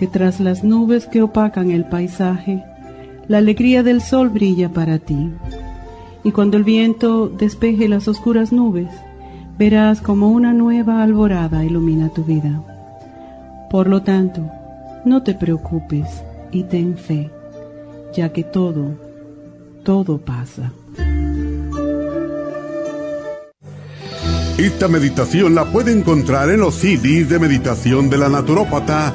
que tras las nubes que opacan el paisaje, la alegría del sol brilla para ti y cuando el viento despeje las oscuras nubes, verás como una nueva alborada ilumina tu vida. Por lo tanto, no te preocupes y ten fe, ya que todo, todo pasa. Esta meditación la puede encontrar en los CDs de meditación de la naturópata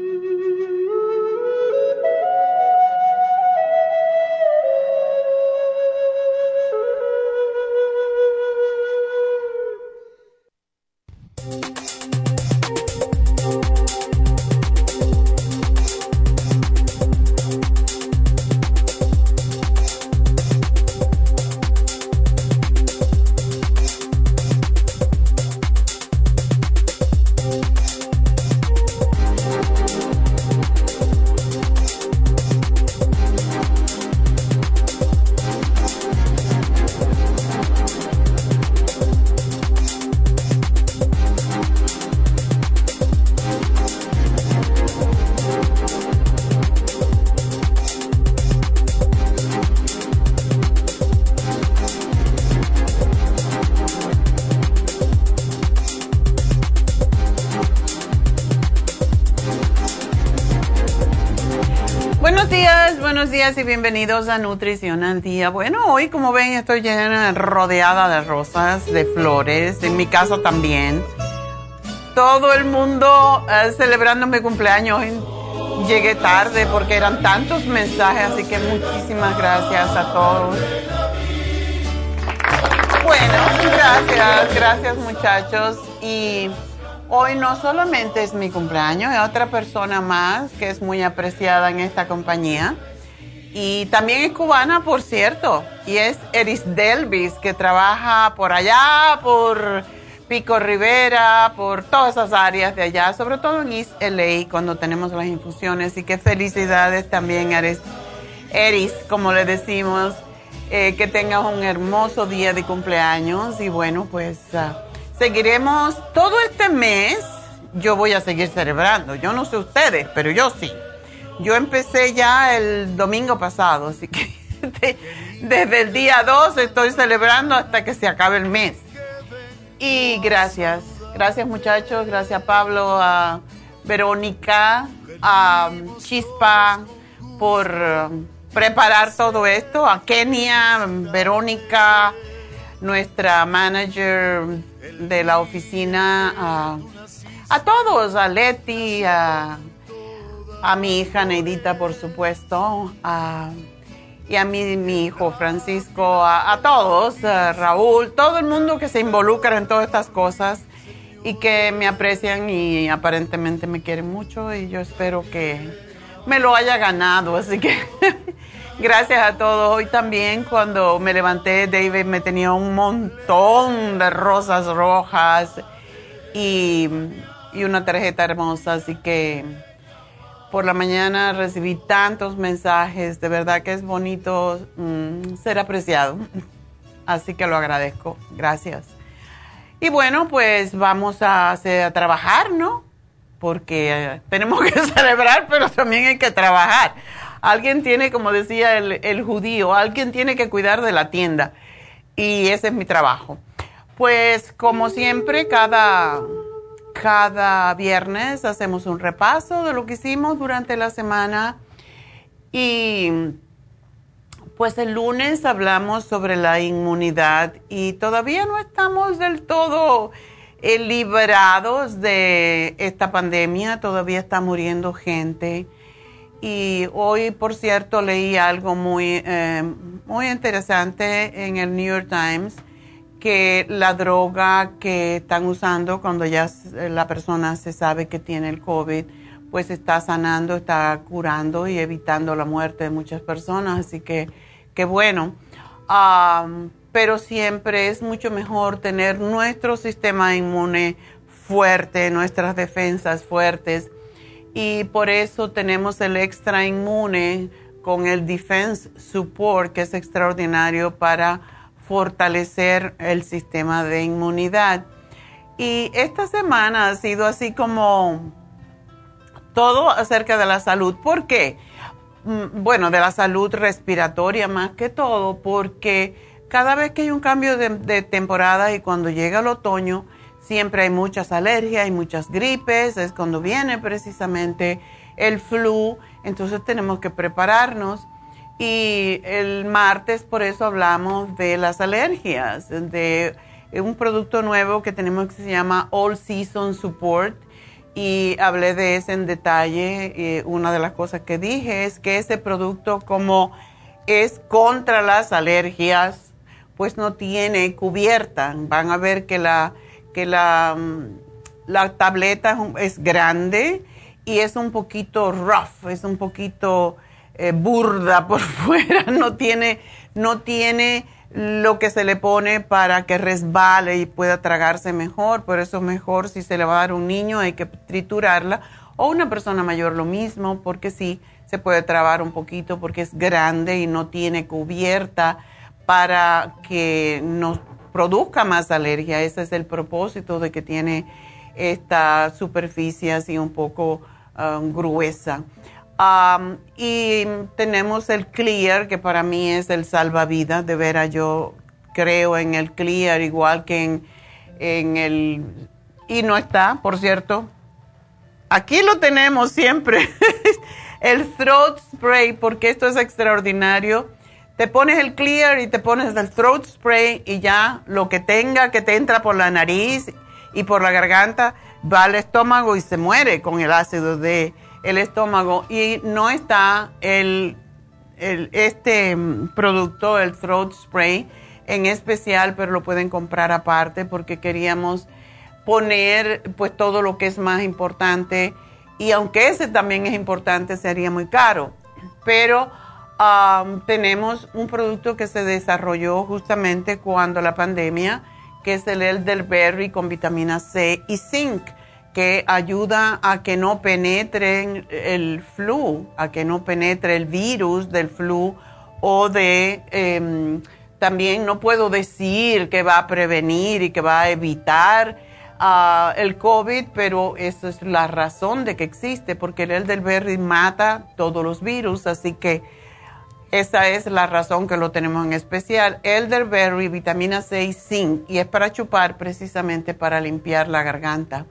818-841-1422. y bienvenidos a Nutrición al Día. Bueno, hoy como ven estoy llena, rodeada de rosas, de flores, en mi casa también. Todo el mundo eh, celebrando mi cumpleaños. Llegué tarde porque eran tantos mensajes, así que muchísimas gracias a todos. Bueno, gracias, gracias muchachos. Y hoy no solamente es mi cumpleaños, hay otra persona más que es muy apreciada en esta compañía Y también es cubana, por cierto, y es Eris Delvis, que trabaja por allá, por Pico Rivera, por todas esas áreas de allá, sobre todo en East LA, cuando tenemos las infusiones. Y qué felicidades también, Eris, Eris como le decimos, eh, que tengas un hermoso día de cumpleaños. Y bueno, pues ah, seguiremos todo este mes. Yo voy a seguir celebrando. Yo no sé ustedes, pero yo sí. Yo empecé ya el domingo pasado, así que desde el día 2 estoy celebrando hasta que se acabe el mes. Y gracias, gracias muchachos, gracias Pablo, a Verónica, a Chispa por preparar todo esto, a Kenia, Verónica, nuestra manager de la oficina, a, a todos, a Leti, a a mi hija Neidita, por supuesto, y a mi, mi hijo Francisco, a, todos, a Raúl, todo el mundo que se involucra en todas estas cosas y que me aprecian y aparentemente me quieren mucho y yo espero que me lo haya ganado, así que gracias a todos. Hoy también cuando me levanté, David me tenía un montón de rosas rojas y, y una tarjeta hermosa, así que por la mañana recibí tantos mensajes, de verdad que es bonito mm, ser apreciado. Así que lo agradezco, gracias. Y bueno, pues vamos a, a trabajar, ¿no? Porque eh, tenemos que celebrar, pero también hay que trabajar. Alguien tiene, como decía el, el judío, alguien tiene que cuidar de la tienda. Y ese es mi trabajo. Pues como siempre, cada cada viernes hacemos un repaso de lo que hicimos durante la semana y pues el lunes hablamos sobre la inmunidad y todavía no estamos del todo eh, liberados de esta pandemia, todavía está muriendo gente. Y hoy, por cierto, leí algo muy, eh, muy interesante en el New York Times que la droga que están usando cuando ya la persona se sabe que tiene el COVID, pues está sanando, está curando y evitando la muerte de muchas personas. Así que, qué bueno. pero siempre es mucho mejor tener nuestro sistema inmune fuerte, nuestras defensas fuertes. Y por eso tenemos el extra inmune con el Defense Support, que es extraordinario para fortalecer el sistema de inmunidad. Y esta semana ha sido así como todo acerca de la salud. ¿Por qué? Mm, bueno, de la salud respiratoria más que todo, porque cada vez que hay un cambio de, temporada y cuando llega el otoño, siempre hay muchas alergias, hay muchas gripes, es cuando viene precisamente el flu, entonces tenemos que prepararnos. Y el martes por eso hablamos de las alergias, de un producto nuevo que tenemos que se llama All Season Support y hablé de ese en detalle. Una de las cosas que dije es que ese producto como es contra las alergias, pues no tiene cubierta. Van a ver que la, que la, mm, la tableta es grande y es un poquito rough, es un poquito eh, burda por fuera, no tiene, no tiene lo que se le pone para que resbale y pueda tragarse mejor. Por eso es mejor si se le va a dar un niño, hay que triturarla. O una persona mayor lo mismo, porque sí, se puede trabar un poquito porque es grande y no tiene cubierta para que nos produzca más alergia. Ese es el propósito de que tiene esta superficie así un poco um, gruesa y tenemos el Clear, que para mí es el salvavidas, de veras yo creo en el Clear igual que en, en el... Y no está, por cierto. Aquí lo tenemos siempre, el throat spray, porque esto es extraordinario. Te pones el clear y te pones el throat spray y ya lo que tenga que te entra por la nariz y por la garganta va al estómago y se muere con el ácido de el estómago y no está el, este producto, el throat spray en especial, pero lo pueden comprar aparte porque queríamos poner pues todo lo que es más importante y aunque ese también es importante sería muy caro, pero tenemos un producto que se desarrolló justamente cuando la pandemia, que es el elderberry con vitamina C y zinc, que ayuda a que no penetre el flu, a que no penetre el virus del flu o de... Em, también no puedo decir que va a prevenir y que va a evitar ah, el COVID, pero esa es la razón de que existe, porque el elderberry mata todos los virus, así que esa es la razón que lo tenemos en especial. Elderberry, vitamina C y zinc, y es para chupar precisamente para limpiar la garganta.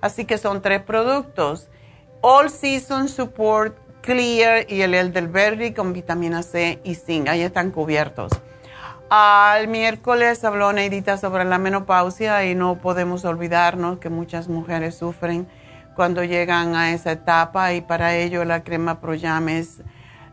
Así que son tres productos. All Season Support Clear y el elderberry con vitamina C y zinc. Ahí están cubiertos. Al miércoles habló Neidita sobre la menopausia y no podemos olvidarnos que muchas mujeres sufren cuando llegan a esa etapa y para ello la crema Proyam es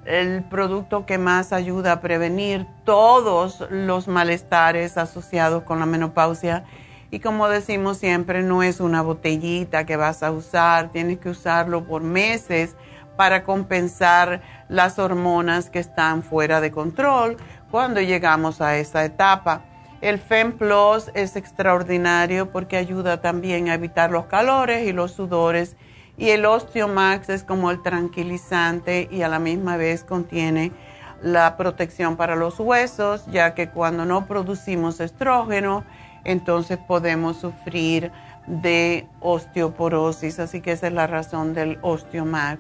el producto que más ayuda a prevenir todos los malestares asociados con la menopausia. Y como decimos siempre, no es una botellita que vas a usar, tienes que usarlo por meses para compensar las hormonas que están fuera de control cuando llegamos a esa etapa. El FemPlus es extraordinario porque ayuda también a evitar los calores y los sudores y el Osteomax es como el tranquilizante y a la misma vez contiene la protección para los huesos, ya que cuando no producimos estrógeno, entonces podemos sufrir de osteoporosis, así que esa es la razón del Osteomax.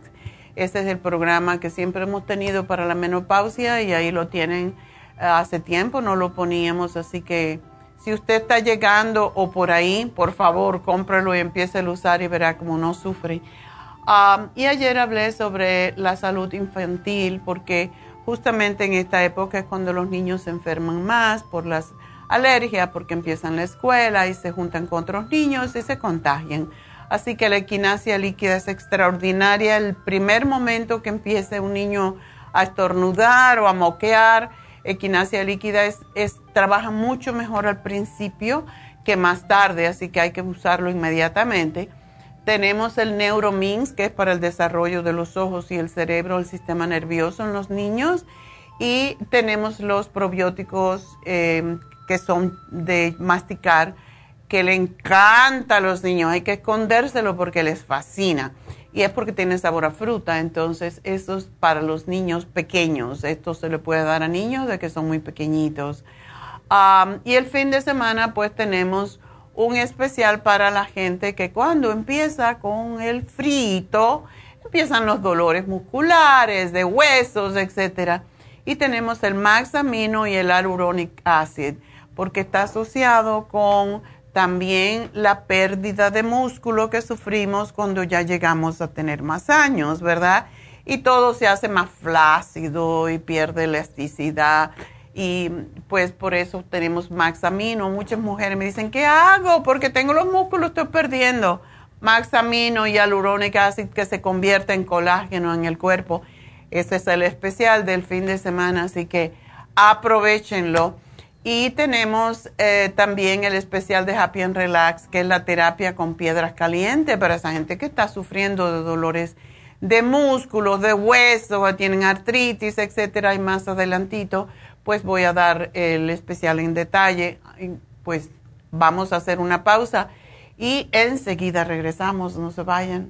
Este es el programa que siempre hemos tenido para la menopausia y ahí lo tienen eh, hace tiempo, no lo poníamos, así que si usted está llegando o por ahí, por favor, cómprelo y empiece a usar y verá cómo no sufre. Um, y ayer hablé sobre la salud infantil porque justamente en esta época es cuando los niños se enferman más por las alergias, porque empiezan la escuela y se juntan con otros niños y se contagian. Así que la equinacia líquida es extraordinaria. El primer momento que empiece un niño a estornudar o a moquear, equinacia líquida es, trabaja mucho mejor al principio que más tarde, así que hay que usarlo inmediatamente. Tenemos el Neuromins, que es para el desarrollo de los ojos y el cerebro, el sistema nervioso en los niños. Y tenemos los probióticos eh, que son de masticar, que le encanta a los niños. Hay que escondérselo porque les fascina y es porque tiene sabor a fruta. Entonces, esto es para los niños pequeños. Esto se le puede dar a niños de que son muy pequeñitos. y el fin de semana, pues tenemos un especial para la gente que cuando empieza con el frito, empiezan los dolores musculares, de huesos, etc. Y tenemos el Max Amino y el Aluronic Acid, porque está asociado con también la pérdida de músculo que sufrimos cuando ya llegamos a tener más años, ¿verdad? Y todo se hace más flácido y pierde elasticidad. Y pues por eso tenemos Maxamino. Muchas mujeres me dicen, ¿qué hago? Porque tengo los músculos, estoy perdiendo. Maxamino y Aluronic acid que se convierte en colágeno en el cuerpo. Ese es el especial del fin de semana, así que aprovechenlo. Y tenemos eh, también el especial de Happy and Relax, que es la terapia con piedras calientes para esa gente que está sufriendo de dolores de músculos, de huesos, tienen artritis, etcétera, y más adelantito, pues voy a dar el especial en detalle. Pues vamos a hacer una pausa y enseguida regresamos, no se vayan.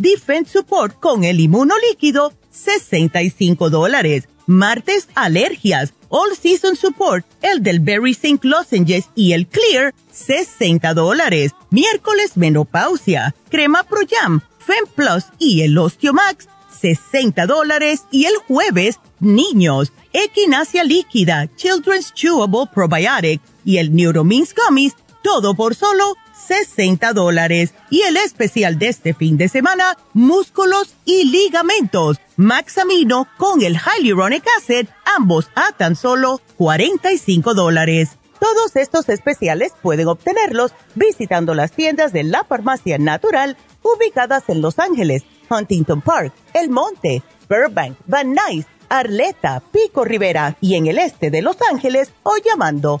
Defense Support con el inmunolíquido, 65 dólares. Martes, alergias. All Season Support, el del Berry Zinc Lozenges y el Clear, 60 dólares. Miércoles, menopausia. Crema Pro Jam, Fem Plus y el Osteomax, 60 dólares. Y el jueves, niños. Equinacia líquida, Children's Chewable Probiotic y el Neuromins Gummies, todo por solo 60 dólares. Y el especial de este fin de semana, músculos y ligamentos. Maxamino con el Hyaluronic Acid, ambos a tan solo 45 dólares. Todos estos especiales pueden obtenerlos visitando las tiendas de la farmacia natural ubicadas en Los Ángeles, Huntington Park, El Monte, Burbank, Van Nuys, Arleta, Pico Rivera y en el este de Los Ángeles o llamando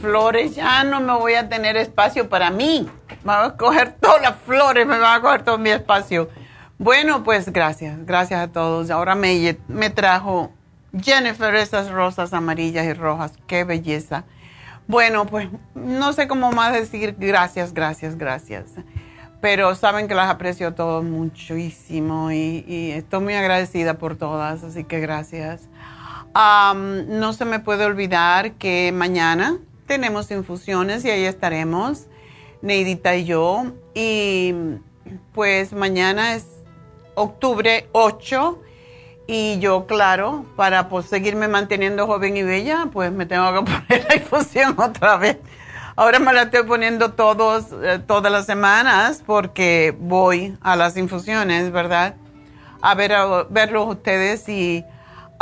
Flores, ya no me voy a tener espacio para mí. Me va a coger todas las flores, me va a coger todo mi espacio. Bueno, pues gracias, gracias a todos. Ahora me, me trajo Jennifer esas rosas amarillas y rojas, qué belleza. Bueno, pues no sé cómo más decir gracias, gracias, gracias. Pero saben que las aprecio todos muchísimo y estoy muy agradecida por todas, así que gracias. No se me puede olvidar que mañana tenemos infusiones y ahí estaremos, Neidita y yo. Y pues mañana es octubre 8 y yo, claro, para pues, seguirme manteniendo joven y bella, pues me tengo que poner la infusión otra vez. Ahora me la estoy poniendo todos, eh, todas las semanas porque voy a las infusiones, ¿verdad? A ver a verlos ustedes y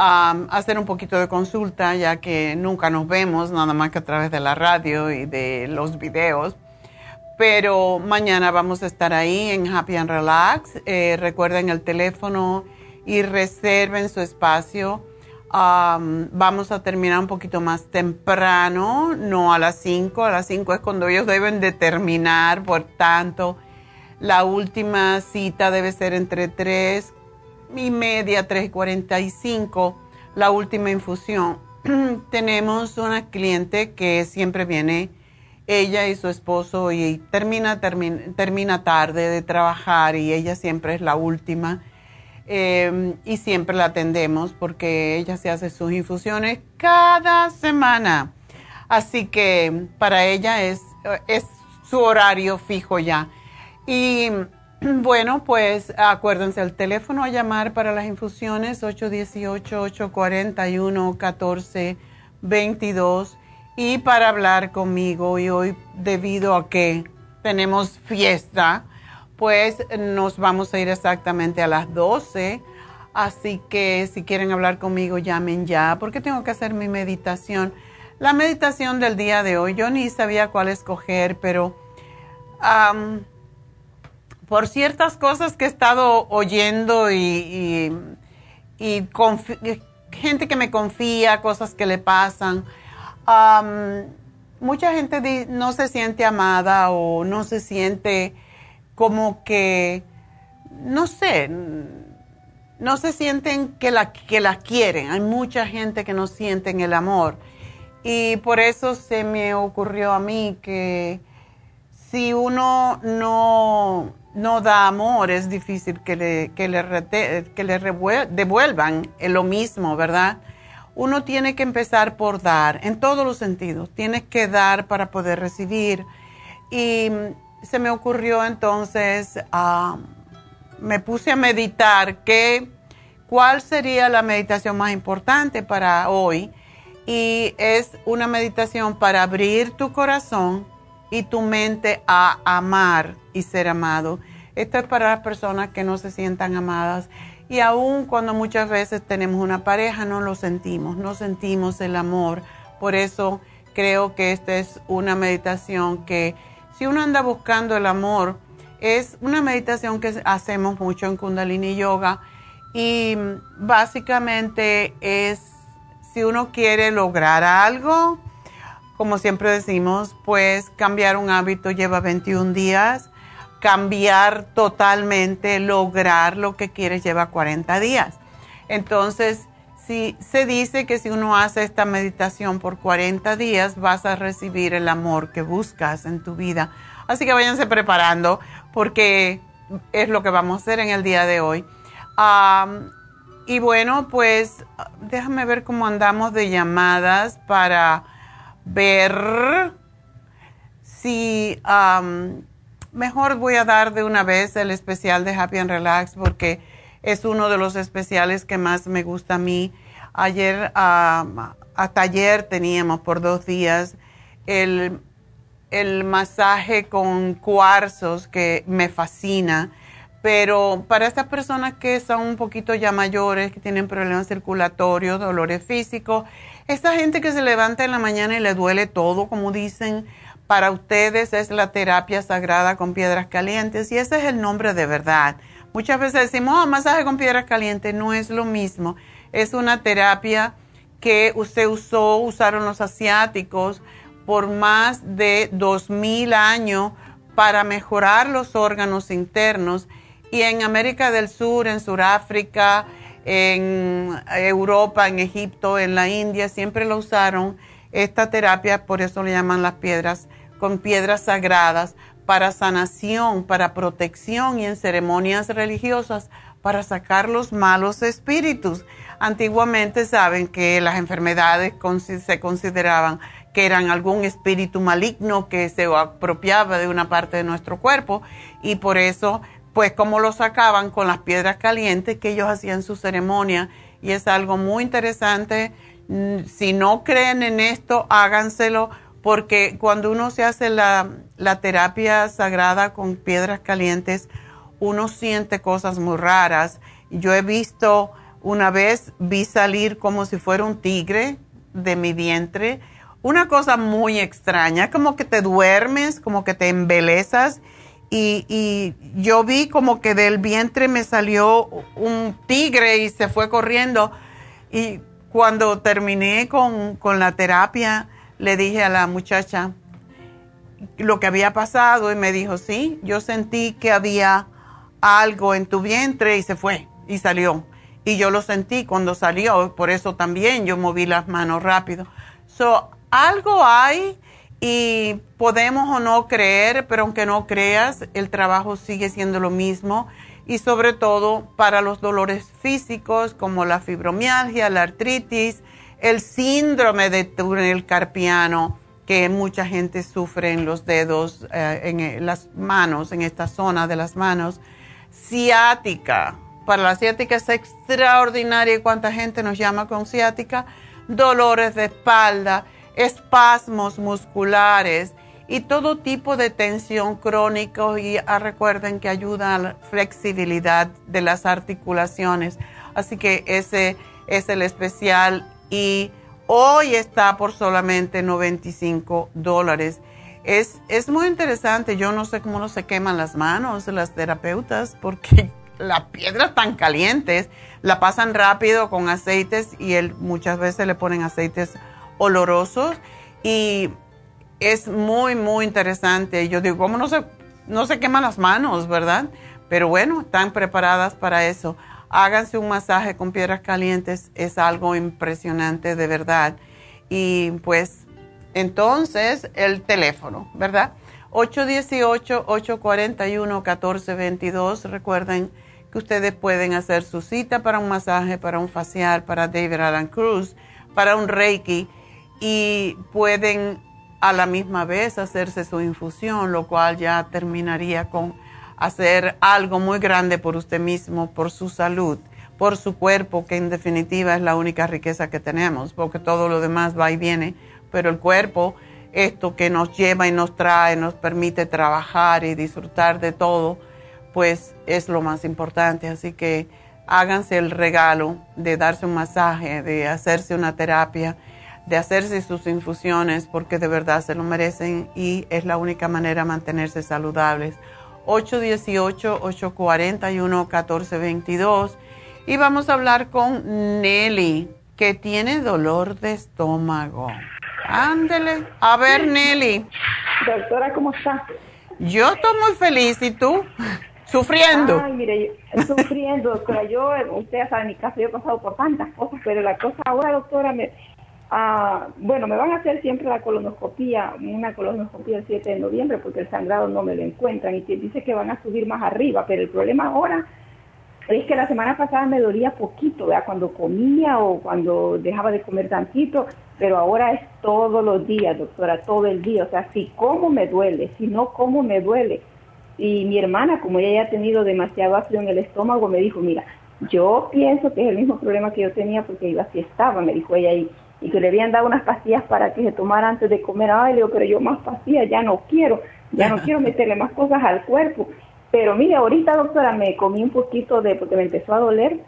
hacer un poquito de consulta, ya que nunca nos vemos, nada más que a través de la radio y de los videos. Pero mañana vamos a estar ahí en Happy and Relax. Eh, recuerden el teléfono y reserven su espacio. vamos a terminar un poquito más temprano, no a las 5. A las 5 es cuando ellos deben de terminar. Por tanto, la última cita debe ser entre 3 y media, 3.45, la última infusión. Tenemos una cliente que siempre viene, ella y su esposo, y termina, termina, tarde de trabajar y ella siempre es la última. Em, y siempre la atendemos porque ella se hace sus infusiones cada semana. Así que para ella es, es su horario fijo ya. Y Bueno, pues acuérdense el teléfono a llamar para las infusiones 818-841-1422 y para hablar conmigo y hoy debido a que tenemos fiesta, pues nos vamos a ir exactamente a las 12. Así que si quieren hablar conmigo, llamen ya, porque tengo que hacer mi meditación. La meditación del día de hoy, yo ni sabía cuál escoger, pero por ciertas cosas que he estado oyendo y, gente que me confía, cosas que le pasan. mucha gente no se siente amada o no se siente como que, no sé, no se sienten que la, que la quieren. Hay mucha gente que no sienten el amor. Y por eso se me ocurrió a mí que si uno no, no da amor, es difícil que le, que le, que le devuelvan lo mismo, ¿verdad? Uno tiene que empezar por dar, en todos los sentidos. Tienes que dar para poder recibir. Y se me ocurrió entonces, ah, me puse a meditar que, cuál sería la meditación más importante para hoy. Y es una meditación para abrir tu corazón y tu mente a amar y ser amado. Esto es para las personas que no se sientan amadas. Y aún cuando muchas veces tenemos una pareja, no lo sentimos, no sentimos el amor. Por eso creo que esta es una meditación que si uno anda buscando el amor, es una meditación que hacemos mucho en Kundalini Yoga y básicamente es si uno quiere lograr algo, como siempre decimos, pues cambiar un hábito lleva 21 días, cambiar totalmente, lograr lo que quieres lleva 40 días. Entonces, si se dice que si uno hace esta meditación por 40 días, vas a recibir el amor que buscas en tu vida. Así que váyanse preparando porque es lo que vamos a hacer en el día de hoy. y bueno, pues déjame ver cómo andamos de llamadas para ver si mejor voy a dar de una vez el especial de Happy and Relax porque es uno de los especiales que más me gusta a mí. Ayer, hasta ayer teníamos por dos días el, el masaje con cuarzos que me fascina. Pero para estas personas que son un poquito ya mayores, que tienen problemas circulatorios, dolores físicos, esta gente que se levanta en la mañana y le duele todo, como dicen, para ustedes es la terapia sagrada con piedras calientes y ese es el nombre de verdad. Muchas veces decimos, oh, masaje con piedras calientes, no es lo mismo. Es una terapia que usted usó, usaron los asiáticos por más de dos mil años para mejorar los órganos internos y en América del Sur, en Sudáfrica, en Europa, en Egipto, en la India, siempre lo usaron esta terapia, por eso le llaman las piedras, con piedras sagradas, para sanación, para protección y en ceremonias religiosas, para sacar los malos espíritus. Antiguamente saben que las enfermedades se consideraban que eran algún espíritu maligno que se apropiaba de una parte de nuestro cuerpo y por eso pues como lo sacaban con las piedras calientes que ellos hacían su ceremonia y es algo muy interesante. Mm, si no creen en esto, háganselo porque cuando uno se hace la, terapia sagrada con piedras calientes, uno siente cosas muy raras. Yo he visto, una vez vi salir como si fuera un tigre de mi vientre, una cosa muy extraña, como que te duermes, como que te embelezas y, yo vi como que del vientre me salió un tigre y se fue corriendo. Y cuando terminé con, la terapia, le dije a la muchacha lo que había pasado y me dijo, sí, yo sentí que había algo en tu vientre y se fue y salió. Y yo lo sentí cuando salió, por eso también yo moví las manos rápido. So, algo hay y podemos o no creer, pero aunque no creas, el trabajo sigue siendo lo mismo y sobre todo para los dolores físicos como la fibromialgia, la artritis, el síndrome de túnel carpiano que mucha gente sufre en los dedos, eh, en las manos, en esta zona de las manos, ciática. Para la ciática es extraordinaria cuánta gente nos llama con ciática, dolores de espalda espasmos musculares y todo tipo de tensión crónica y ah, recuerden que ayuda a la flexibilidad de las articulaciones. Así que ese es el especial y hoy está por solamente 95 dólares. Es, es muy interesante, yo no sé cómo no se queman las manos las terapeutas porque las piedras tan calientes la pasan rápido con aceites y muchas veces le ponen aceites olorosos y es muy, muy interesante. Yo digo, ¿cómo no se, no se queman las manos, verdad? Pero bueno, están preparadas para eso. Háganse un masaje con piedras calientes, es algo impresionante de verdad. Y pues entonces el teléfono, ¿verdad? 818-841-1422. Recuerden que ustedes pueden hacer su cita para un masaje, para un facial, para David Alan Cruz, para un Reiki y pueden a la misma vez hacerse su infusión, lo cual ya terminaría con hacer algo muy grande por usted mismo, por su salud, por su cuerpo, que en definitiva es la única riqueza que tenemos, porque todo lo demás va y viene, pero el cuerpo, esto que nos lleva y nos trae, nos permite trabajar y disfrutar de todo, pues es lo más importante. Así que háganse el regalo de darse un masaje, de hacerse una terapia de hacerse sus infusiones porque de verdad se lo merecen y es la única manera de mantenerse saludables. 818-841-1422 y vamos a hablar con Nelly que tiene dolor de estómago. Ándele. A ver, Nelly. Doctora, ¿cómo está? Yo estoy muy feliz. ¿Y tú? Sufriendo. Ay, mire, sufriendo, doctora. Yo, usted sabe, en mi casa yo he pasado por tantas cosas, pero la cosa ahora, doctora, me, Ah, bueno, me van a hacer siempre la colonoscopía, una colonoscopía el 7 de noviembre porque el sangrado no me lo encuentran y dice que van a subir más arriba, pero el problema ahora es que la semana pasada me dolía poquito, ¿verdad? Cuando comía o cuando dejaba de comer tantito, pero ahora es todos los días, doctora, todo el día. O sea, si como me duele, si no como me duele. Y mi hermana, como ella ya ha tenido demasiado ácido en el estómago, me dijo, mira, yo pienso que es el mismo problema que yo tenía porque iba así estaba, me dijo ella, y y que le habían dado unas pastillas para que se tomara antes de comer. Ay, le digo, pero yo más pastillas ya no quiero, ya no quiero meterle más cosas al cuerpo. Pero mire, ahorita, doctora, me comí un poquito de, porque me empezó a doler,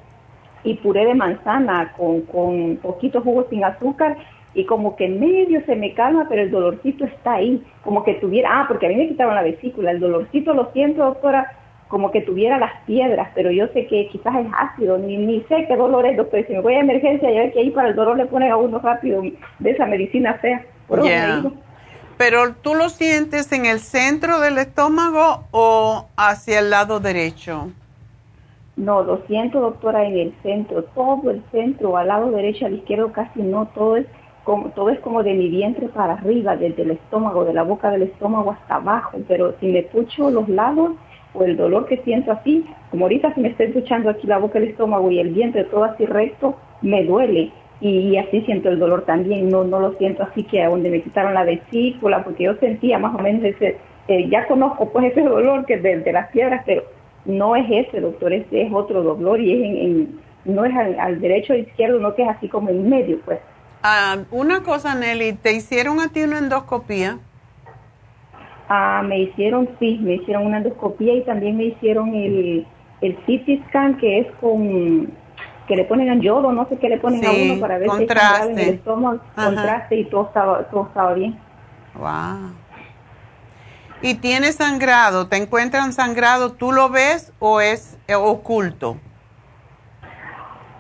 y puré de manzana con, con poquito jugo sin azúcar, y como que medio se me calma, pero el dolorcito está ahí, como que tuviera, ah, porque a mí me quitaron la vesícula, el dolorcito lo siento, doctora, como que tuviera las piedras, pero yo sé que quizás es ácido, ni, ni sé qué dolor es, doctor. Si me voy a emergencia, ya ve que ahí para el dolor le ponen a uno rápido de esa medicina fea. Por Pero tú lo sientes en el centro del estómago o hacia el lado derecho? No, lo siento, doctora, en el centro, todo el centro, al lado derecho, al izquierdo casi no, todo es como, todo es como de mi vientre para arriba, desde el estómago, de la boca del estómago hasta abajo, pero si me pucho los lados, o el dolor que siento así, como ahorita si me estoy escuchando aquí la boca, el estómago y el vientre todo así recto, me duele. Y, así siento el dolor también, no, no lo siento así que a donde me quitaron la vesícula, porque yo sentía más o menos ese, eh, ya conozco pues ese dolor que de, de las piedras, pero no es ese, doctor, ese es otro dolor y es en, no es al, derecho o izquierdo, no que es así como en medio, pues. Ah, una cosa, Nelly, ¿te hicieron a ti una endoscopía? Ah, me hicieron, sí, me hicieron una endoscopía y también me hicieron el, el CT scan que es con que le ponen yodo, no sé qué le ponen a uno para ver si está en el estómago, contraste y todo estaba, todo estaba bien. Wow. ¿Y tiene sangrado? ¿Te encuentran sangrado? ¿Tú lo ves o es oculto?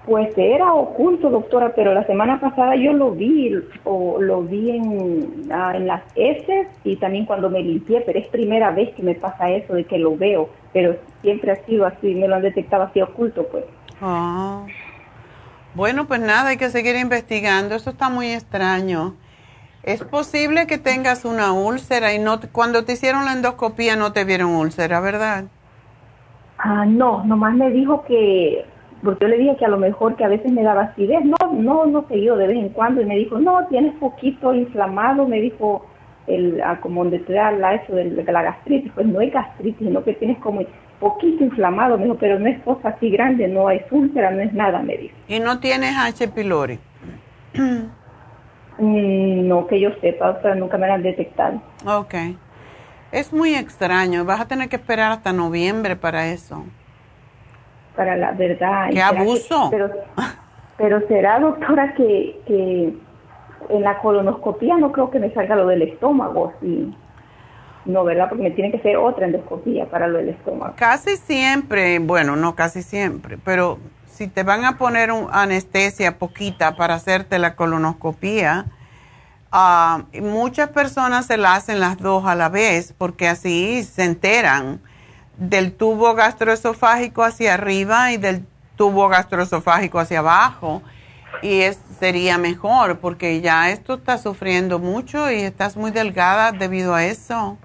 Pues era oculto, doctora, pero la semana pasada yo lo vi, o lo vi en, ah, en las heces y también cuando me limpié, pero es primera vez que me pasa eso de que lo veo, pero siempre ha sido así, me lo han detectado así oculto, pues. Ah. Bueno, pues nada, hay que seguir investigando, eso está muy extraño. Es posible que tengas una úlcera y no cuando te hicieron la endoscopía no te vieron úlcera, ¿verdad? Ah, no, nomás me dijo que porque yo le dije que a lo mejor que a veces me daba acidez, no, no, no seguido de vez en cuando, y me dijo, no, tienes poquito inflamado, me dijo, el, como donde te da la, eso de, la gastritis, pues no es gastritis, sino que tienes como poquito inflamado, me dijo, pero no es cosa así grande, no es úlcera, no es nada, me dijo. ¿Y no tienes H. pylori? Mm, no, que yo sepa, o sea, nunca me la han detectado. Ok. Es muy extraño, vas a tener que esperar hasta noviembre para eso para la verdad. ¡Qué abuso! pero, pero será, doctora, que, que en la colonoscopía no creo que me salga lo del estómago, sí. No, ¿verdad? Porque me tiene que hacer otra endoscopía para lo del estómago. Casi siempre, bueno, no casi siempre, pero si te van a poner un anestesia poquita para hacerte la colonoscopía, Ah, muchas personas se la hacen las dos a la vez porque así se enteran del tubo gastroesofágico hacia arriba y del tubo gastroesofágico hacia abajo y es, sería mejor porque ya esto está sufriendo mucho y estás muy delgada debido a eso.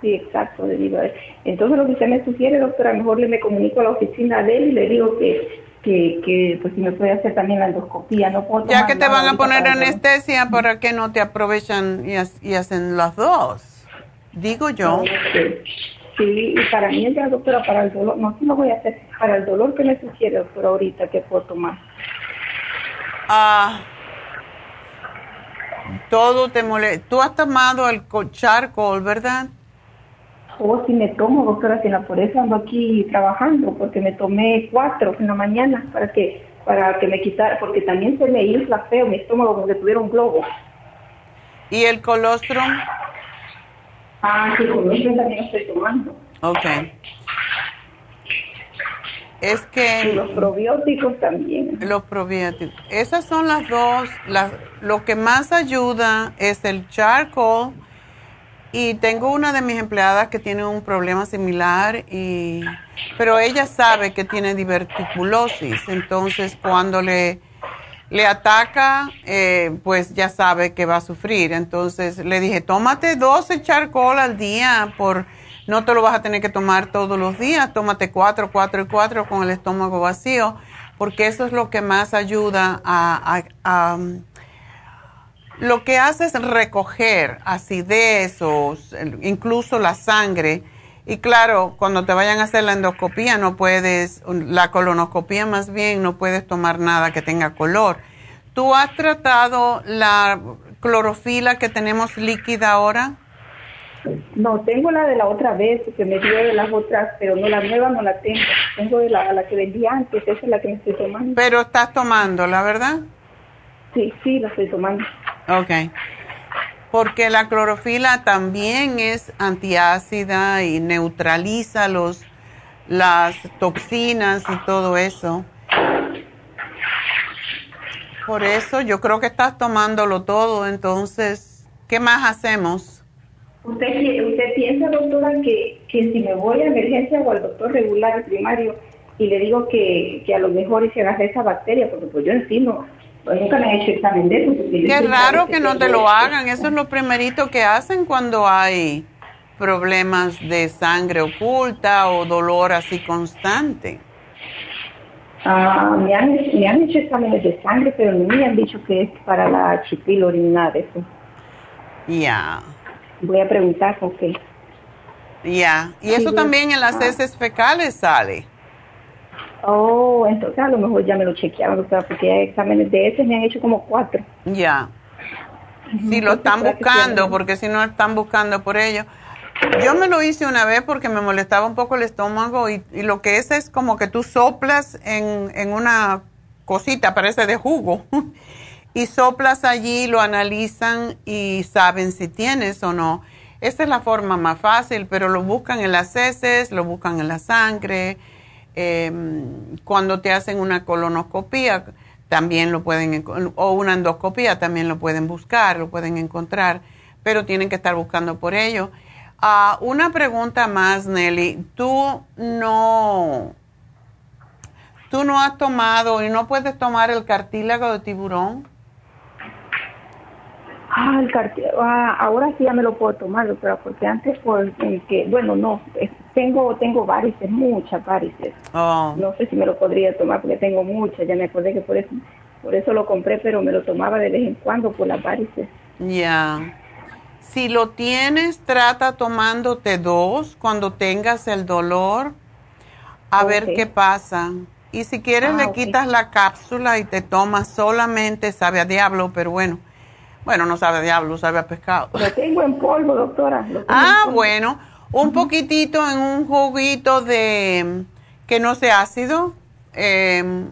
Sí, exacto, debido a eso. Entonces lo que usted me sugiere, doctora, mejor le me comunico a la oficina de él y le digo que, que, que pues si me puede hacer también la endoscopía. No puedo ya que te van a poner anestesia, ¿para qué no te aprovechan y, y hacen las dos? Digo yo. Sí, y para mí ya, doctora, para el dolor, no, sí lo voy a hacer, para el dolor que me sugiere, doctora, ahorita, que puedo tomar? Ah, todo te molesta. Tú has tomado el charcoal, ¿verdad? Oh, sí me tomo, doctora, sino por eso ando aquí trabajando, porque me tomé cuatro en la mañana para que para que me quitara, porque también se me infla feo mi estómago como que tuviera un globo. ¿Y el colostrum? Ah, sí, también estoy tomando. Ok. Es que... los probióticos también. Los probióticos. Esas son las dos. Las, lo que más ayuda es el charcoal. Y tengo una de mis empleadas que tiene un problema similar, y, pero ella sabe que tiene diverticulosis. Entonces, cuando le, le ataca, eh, pues ya sabe que va a sufrir. Entonces, le dije, tómate 12 charcoal al día por no te lo vas a tener que tomar todos los días, tómate cuatro, cuatro y cuatro con el estómago vacío, porque eso es lo que más ayuda a... lo que hace es recoger acidez o incluso la sangre. Y claro, cuando te vayan a hacer la endoscopía no puedes, la colonoscopía más bien, no puedes tomar nada que tenga color. ¿Tú has tratado la clorofila que tenemos líquida ahora? No, tengo la de la otra vez que me dio de las otras, pero no la nueva no la tengo. Tengo de la, la que vendí antes, esa es la que me estoy tomando. Pero estás tomando, ¿la verdad? Sí, sí, la estoy tomando. Ok. Porque la clorofila también es antiácida y neutraliza los las toxinas y todo eso. Por eso yo creo que estás tomándolo todo, entonces, ¿qué más hacemos? ¿Usted, usted piensa, doctora, que, si me voy a emergencia o al doctor regular primario y le digo que, que a lo mejor se agarre esa bacteria, porque pues yo en sí nunca me he hecho examen de eso. Qué raro que no te lo hagan, eso es lo primerito que hacen cuando hay problemas de sangre oculta o dolor así constante. Ah, me, han, me han hecho exámenes de sangre, pero no me han dicho que es para la chipilorinada eso. Ya. Voy a preguntar, ok. Ya, y eso también en las heces fecales sale. Oh, entonces a lo mejor ya me lo chequearon, doctora, porque hay exámenes de heces me han hecho como cuatro. Ya. Si lo están buscando, porque si no están buscando por ello. Yo me lo hice una vez porque me molestaba un poco el estómago y, y lo que es es como que tú soplas en, en una cosita, parece de jugo. y soplas allí, lo analizan y saben si tienes o no. Esta es la forma más fácil, pero lo buscan en las heces, lo buscan en la sangre. Em, cuando te hacen una colonoscopía, también lo pueden, o una endoscopía, también lo pueden buscar, lo pueden encontrar, pero tienen que estar buscando por ello. Ah, una pregunta más, Nelly. ¿Tú no, tú no has tomado y no puedes tomar el cartílago de tiburón? Ah, el ah, ahora sí ya me lo puedo tomar, doctora, porque antes, por que, bueno, no, tengo tengo varices, muchas varices. Oh. No sé si me lo podría tomar porque tengo muchas, ya me acordé que por eso, por eso lo compré, pero me lo tomaba de vez en cuando por las varices. Ya. Si lo tienes, trata tomándote dos cuando tengas el dolor, a ver qué pasa. Y si quieres, le ah, quitas la cápsula y te tomas solamente, sabe a diablo, pero bueno bueno, no sabe a diablo, sabe a pescado. Lo tengo en polvo, doctora. ah, bueno. Un poquitito en un juguito de que no sea ácido. Em,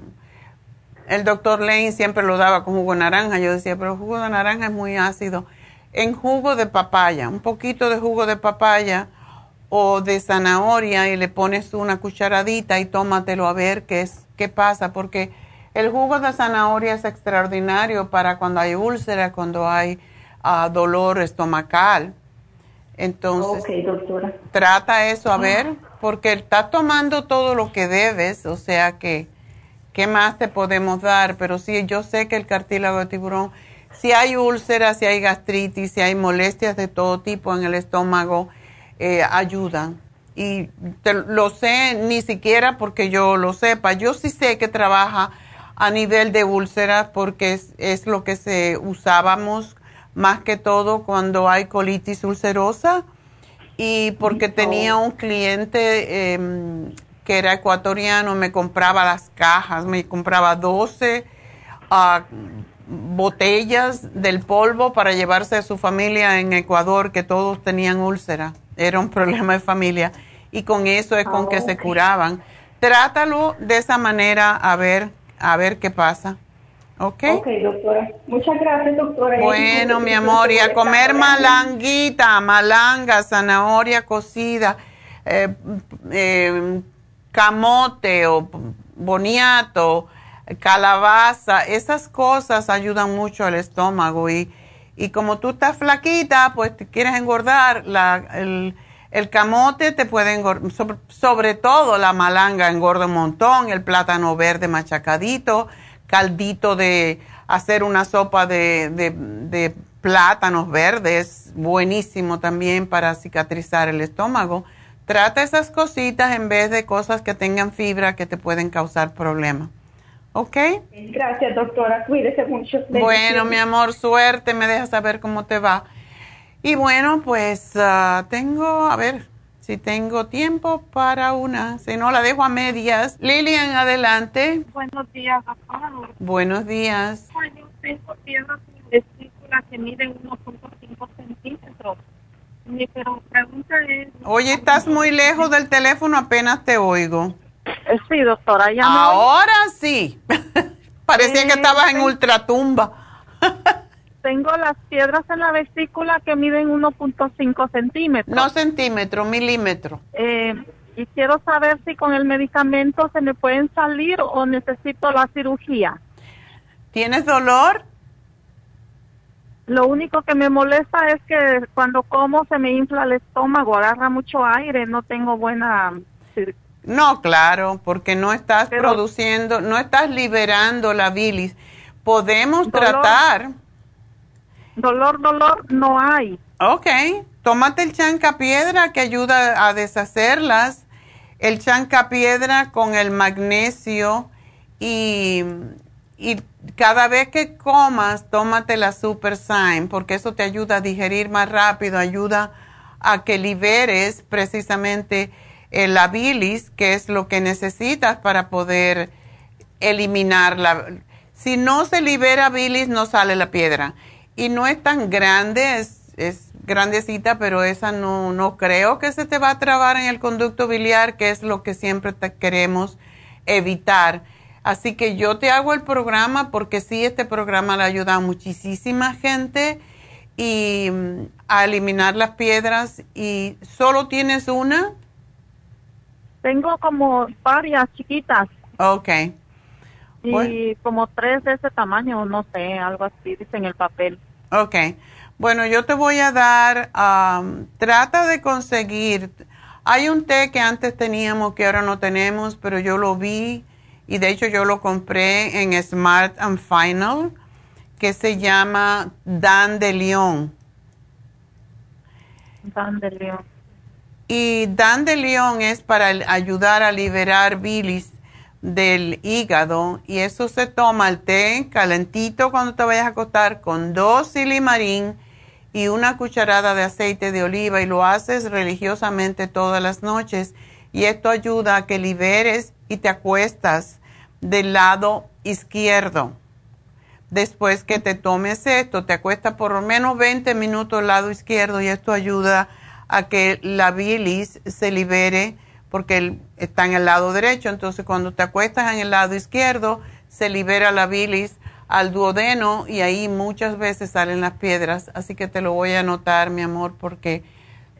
el doctor Lane siempre lo daba con jugo de naranja. Yo decía, pero el jugo de naranja es muy ácido. En jugo de papaya, un poquito de jugo de papaya o de zanahoria y le pones una cucharadita y tómatelo a ver qué, es, qué pasa, porque el jugo de zanahoria es extraordinario para cuando hay úlcera, cuando hay ah, dolor estomacal. Entonces, trata eso a ver, porque estás tomando todo lo que debes, o sea que, ¿qué más te podemos dar? Pero sí, yo sé que el cartílago de tiburón, si hay úlceras, si hay gastritis, si hay molestias de todo tipo en el estómago, eh, ayudan. Y lo sé ni siquiera porque yo lo sepa. Yo sí sé que trabaja a nivel de úlceras porque es, es lo que se usábamos más que todo cuando hay colitis ulcerosa y porque tenía un cliente em, que era ecuatoriano, me compraba las cajas, me compraba 12 ah, botellas del polvo para llevarse a su familia en Ecuador, que todos tenían úlcera. Era un problema de familia. Y con eso es con que se curaban. Trátalo de esa manera a ver, a ver qué pasa. ¿Ok? Ok, doctora. Muchas gracias, doctora. Bueno, mi amor, y a comer malanguita, malanga, zanahoria cocida, eh, eh, camote o boniato, calabaza, esas cosas ayudan mucho al estómago. Y, y como tú estás flaquita, pues te quieres engordar, la, el, el camote te puede engordar, sobre, sobre todo la malanga engorda un montón, el plátano verde machacadito caldito de hacer una sopa de, plátanos verdes, buenísimo también para cicatrizar el estómago. Trata esas cositas en vez de cosas que tengan fibra que te pueden causar problemas. ¿Ok? Gracias, doctora. Cuídese mucho. Bueno, mi amor, suerte. Me deja saber cómo te va. Y bueno, pues ah, tengo, a ver, si tengo tiempo para una. Si no, la dejo a medias. Lilian, adelante. Buenos días, doctora. Buenos días. Yo tengo piedras vesícula que miden 1.5 centímetros. Mi pregunta es... Oye, estás muy lejos del teléfono, apenas te oigo. Eh, sí, doctora, ya Ahora sí. Parecía que estabas en ultratumba. tengo las piedras en la vesícula que miden 1.5 centímetros. No centímetro, milímetro. Eh, y quiero saber si con el medicamento se me pueden salir o necesito la cirugía. ¿Tienes dolor? Lo único que me molesta es que cuando como se me infla el estómago, agarra mucho aire, no tengo buena... No, claro, porque no estás produciendo, no estás liberando la bilis. Podemos tratar Dolor, dolor no hay. Ok, tómate el chanca piedra que ayuda a deshacerlas. El chanca piedra con el magnesio y, y cada vez que comas, tómate la Super Sign porque eso te ayuda a digerir más rápido, ayuda a que liberes precisamente la bilis, que es lo que necesitas para poder eliminar la... Si no se libera bilis, no sale la piedra y no es tan grande, es, grandecita, pero esa no, no creo que se te va a trabar en el conducto biliar, que es lo que siempre te queremos evitar. Así que yo te hago el programa porque sí, este programa le ayuda a muchísima gente y mm, a eliminar las piedras. ¿Y solo tienes una? Tengo como varias chiquitas. Ok. Y como tres de ese tamaño, no sé, algo así, dice en el papel. Ok. Bueno, yo te voy a dar, trata de conseguir, hay un té que antes teníamos que ahora no tenemos, pero yo lo vi y de hecho yo lo compré en Smart and Final, que se llama Dan de León. Dan de León. Y Dan de León es para ayudar a liberar bilis del hígado y eso se toma el té calentito cuando te vayas a acostar con dos silimarín y una cucharada de aceite de oliva y lo haces religiosamente todas las noches y esto ayuda a que liberes y te acuestas del lado izquierdo. Después que te tomes esto, te acuestas por lo menos 20 minutos del lado izquierdo y esto ayuda a que la bilis se libere porque está en el lado derecho, entonces cuando te acuestas en el lado izquierdo, se libera la bilis al duodeno y ahí muchas veces salen las piedras, así que te lo voy a anotar, mi amor, porque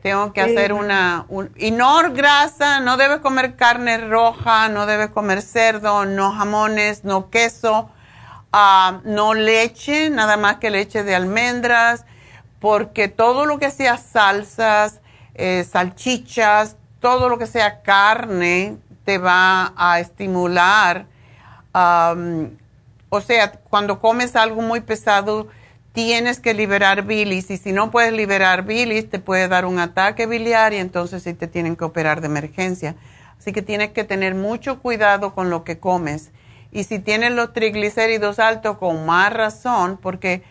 tengo que hacer una... y no grasa, no debes comer carne roja, no debes comer cerdo, no jamones, no queso, ah, no leche, nada más que leche de almendras, porque todo lo que sea salsas, eh, salchichas, todo lo que sea carne te va a estimular. o sea, cuando comes algo muy pesado, tienes que liberar bilis y si no puedes liberar bilis, te puede dar un ataque biliar y entonces sí te tienen que operar de emergencia. Así que tienes que tener mucho cuidado con lo que comes. Y si tienes los triglicéridos altos, con más razón, porque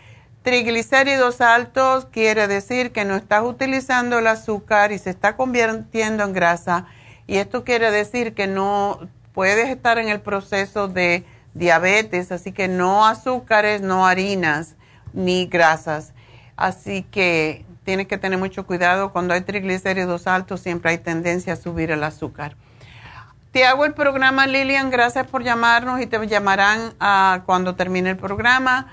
triglicéridos altos quiere decir que no estás utilizando el azúcar y se está convirtiendo en grasa. Y esto quiere decir que no puedes estar en el proceso de diabetes, así que no azúcares, no harinas ni grasas. Así que tienes que tener mucho cuidado. Cuando hay triglicéridos altos siempre hay tendencia a subir el azúcar. Te hago el programa, Lilian. Gracias por llamarnos y te llamarán ah, cuando termine el programa.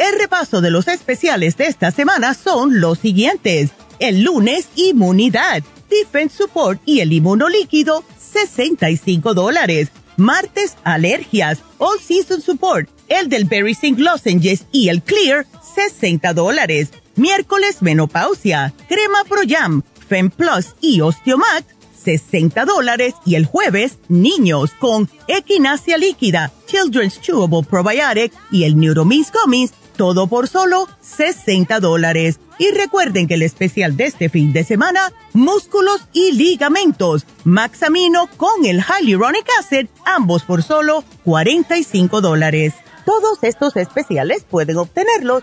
El repaso de los especiales de esta semana son los siguientes. El lunes, inmunidad, Defense Support y el inmunolíquido, 65 dólares. Martes, alergias, All Season Support, el del Berry Zinc Lozenges y el Clear, 60 dólares. Miércoles, menopausia, crema Pro Jam, Fem Plus y Osteomac, 60 dólares. Y el jueves, niños con equinacia líquida, Children's Chewable Probiotic y el Neuromis Gummies, todo por solo 60 dólares. Y recuerden que el especial de este fin de semana, músculos y ligamentos, Maxamino con el Hyaluronic Acid, ambos por solo 45 dólares. Todos estos especiales pueden obtenerlos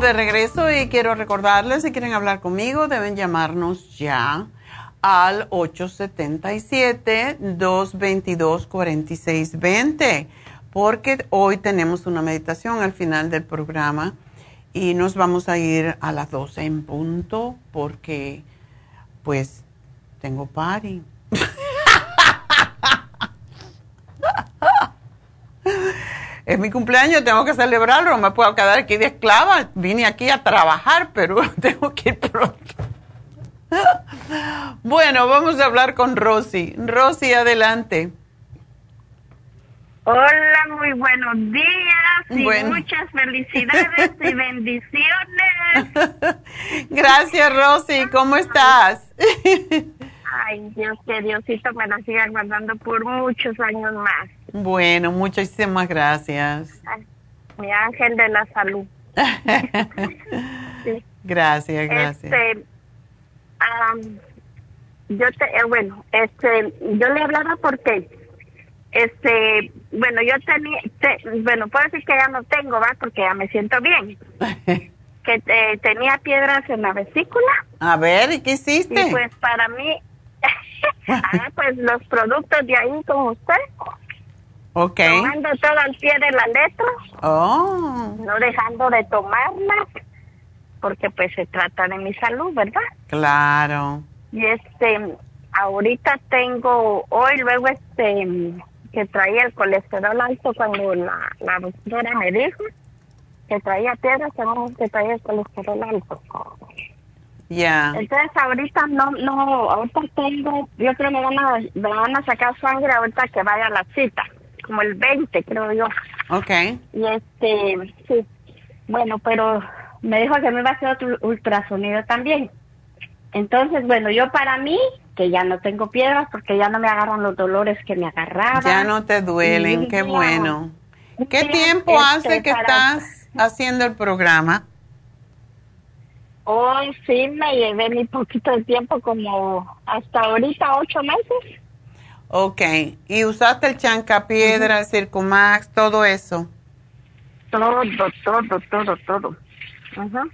De regreso y quiero recordarles, si quieren hablar conmigo, deben llamarnos ya al 877-222-4620, porque hoy tenemos una meditación al final del programa y nos vamos a ir a las 12 en punto, porque pues tengo party. Es mi cumpleaños, tengo que celebrarlo, no me puedo quedar aquí de esclava. Vine aquí a trabajar, pero tengo que ir pronto. bueno, vamos a hablar con Rosy. Rosy, adelante. Hola, muy buenos días y muchas felicidades y bendiciones. Gracias, Rosy. ¿Cómo estás? Ay, Dios, que Diosito me la siga guardando por muchos años más. Bueno, muchísimas gracias. mi ángel de la salud. Gracias, gracias. Este, yo te, eh, bueno, este, yo le hablaba porque, este, bueno, yo tenía, bueno, puedo decir que ya no tengo, ¿va? Porque ya me siento bien. que eh, tenía piedras en la vesícula. A ver, ¿y qué hiciste? Y pues para mí, ah, pues los productos de ahí con usted. Ok. Tomando todo al pie de la letra. Oh. No dejando de tomarla, porque pues se trata de mi salud, ¿verdad? Claro. Y este, ahorita tengo, hoy luego este, que traía el colesterol alto cuando la, la doctora me dijo que traía piedras, que traía el colesterol alto. Ya. Entonces ahorita no, no, ahorita tengo, yo creo que me van a, me van a sacar sangre ahorita que vaya a la cita, como el 20 creo yo. Ok. Y este, sí, bueno, pero me dijo que me iba a hacer otro ultrasonido también. Entonces, bueno, yo para mí, que ya no tengo piedras porque ya no me agarran los dolores que me agarraban. Ya no te duelen, Y qué bueno. ¿Qué tiempo este, hace que para- estás haciendo el programa? Hoy sí me llevé mi poquito de tiempo, como hasta ahorita ocho meses. Ok. ¿Y usaste el chancapiedra, el Circumax, todo eso? Todo, todo, todo, todo. Ajá.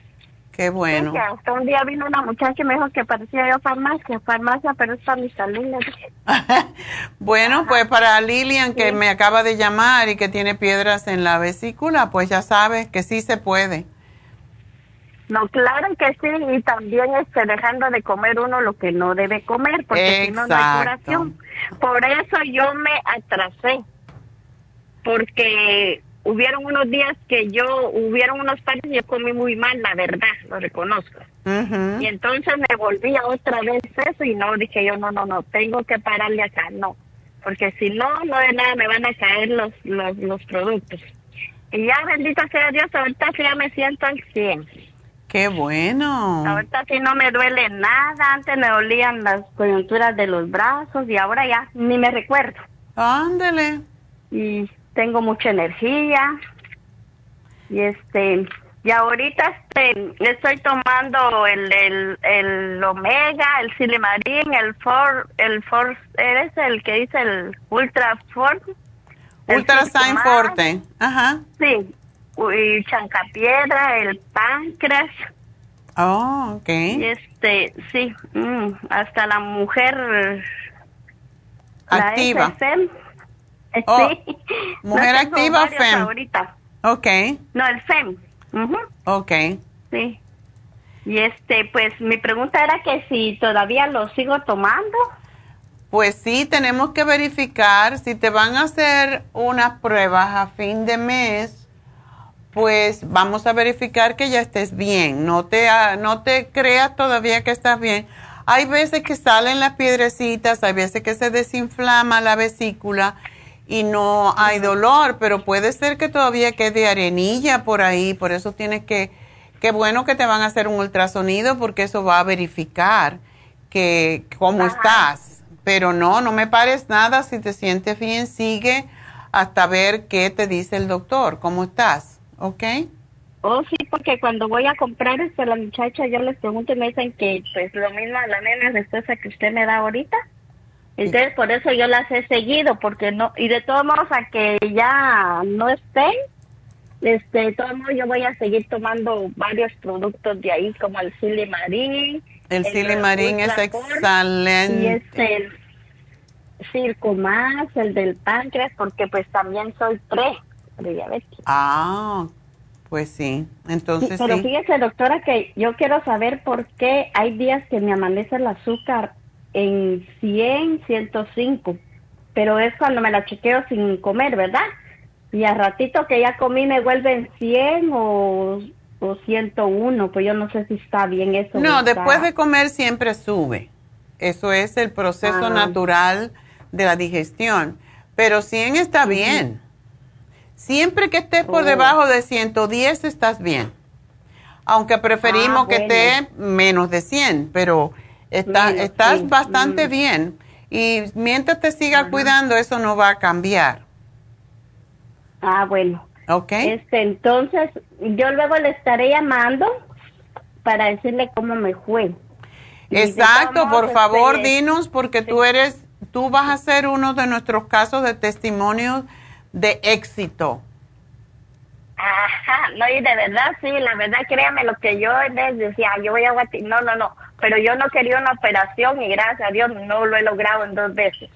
Qué bueno. Sí, hasta un día vino una muchacha y me dijo que parecía yo farmacia, farmacia, pero es para mi salud. le dije. Bueno, pues para Lilian que me acaba de llamar y que tiene piedras en la vesícula, pues ya sabes que sí se puede. No, claro que sí, y también este, dejando de comer uno lo que no debe comer, porque si no, no hay curación. Por eso yo me atrasé, porque hubieron unos días que yo, hubieron unos pares y yo comí muy mal, la verdad, lo reconozco. Y entonces me volví a otra vez eso y no, dije yo, no, no, no, tengo que pararle acá, no, porque si no, no de nada me van a caer los, los, los productos. Y ya, bendito sea Dios, ahorita sí ya me siento al 100. Qué bueno. Ahorita sí no me duele nada, antes me dolían las coyunturas de los brazos y ahora ya ni me recuerdo. Ándale. Y tengo mucha energía. Y este, y ahorita este, estoy tomando el, el, el Omega, el Silimarín, el For, el For, eres el que dice el Ultra Forte. Ultra Sign Forte. Ajá. Sí, y Chancapiedra, el Páncreas. Oh, ok. Y este, sí, mm, hasta la mujer Activa. La FEM. Eh, Oh, sí. ¿mujer No activa FEM? Ahorita. Ok, No, el FEM. Ujú, ok. Sí. Y este, pues mi pregunta era que si todavía lo sigo tomando. Pues sí, tenemos que verificar si te van a hacer unas pruebas a fin de mes, pues vamos a verificar que ya estés bien. No te, ah, no te creas todavía que estás bien. Hay veces que salen las piedrecitas, hay veces que se desinflama la vesícula y no hay dolor, pero puede ser que todavía quede arenilla por ahí, por eso tienes que, qué bueno que te van a hacer un ultrasonido porque eso va a verificar que cómo estás. Pero no, no me pares nada, si te sientes bien, sigue hasta ver qué te dice el doctor, cómo estás, ¿ok? Oh, sí, porque cuando voy a comprar esto a la muchacha, yo les pregunto y me dicen que pues lo mismo la misma respuesta que usted me da ahorita. Entonces, por eso yo las he seguido, porque no, y de todos modos, a que ya no estén, este, de todos modos, yo voy a seguir tomando varios productos de ahí, como el Silimarín. El Silimarín es Ultrafor, excelente. Y es el Circo Más, el del páncreas, porque pues también soy Ah, pues sí, entonces Pero sí. fíjese, doctora, que yo quiero saber por qué hay días que me amanece el azúcar en 100, 105, pero es cuando me la chequeo sin comer, ¿verdad? Y a ratito que ya comí me vuelve en 100 o, o 101, pues yo no sé si está bien eso. No, está- después de comer siempre sube. Eso es el proceso Ah. natural de la digestión. Pero 100 está bien. Siempre que estés por Oh. debajo de 110 estás bien. Aunque preferimos Ah, que esté menos de 100, pero está, Menos, estás sí. bastante Mm. bien. Y mientras te sigas cuidando, eso no va a cambiar. Ah, bueno. ¿Ok? Este, entonces, yo luego le estaré llamando para decirle cómo me fue. Exacto, por favor, este, dinos, porque tú eres, tú vas a ser uno de nuestros casos de testimonios de éxito. Ajá, no, y de verdad, sí, la verdad, créame lo que yo les decía, yo voy a Guatemala, no, no, no, pero yo no quería una operación y gracias a Dios no lo he logrado en dos veces.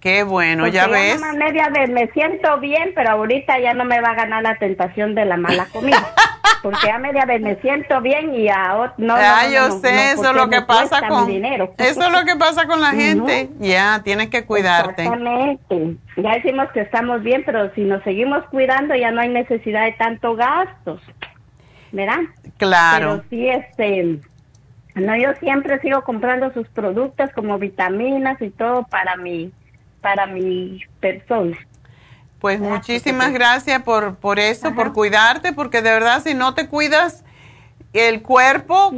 Qué bueno, ya ves. Ya media vez me siento bien, pero ahorita ya no me va a ganar la tentación de la mala comida. porque a media vez me siento bien y a no. Ah, yo sé, eso es lo que pasa con. Dinero. Eso es lo que pasa con la gente. Ya, tienes que cuidarte. Exactamente. Ya decimos que estamos bien, pero si nos seguimos cuidando ya no hay necesidad de tanto gastos. ¿Verdad? Claro. Pero sí, este. No, yo siempre sigo comprando sus productos como vitaminas y todo para mi, para mi persona. Pues muchísimas gracias por, por eso, por cuidarte, porque de verdad si no te cuidas el cuerpo,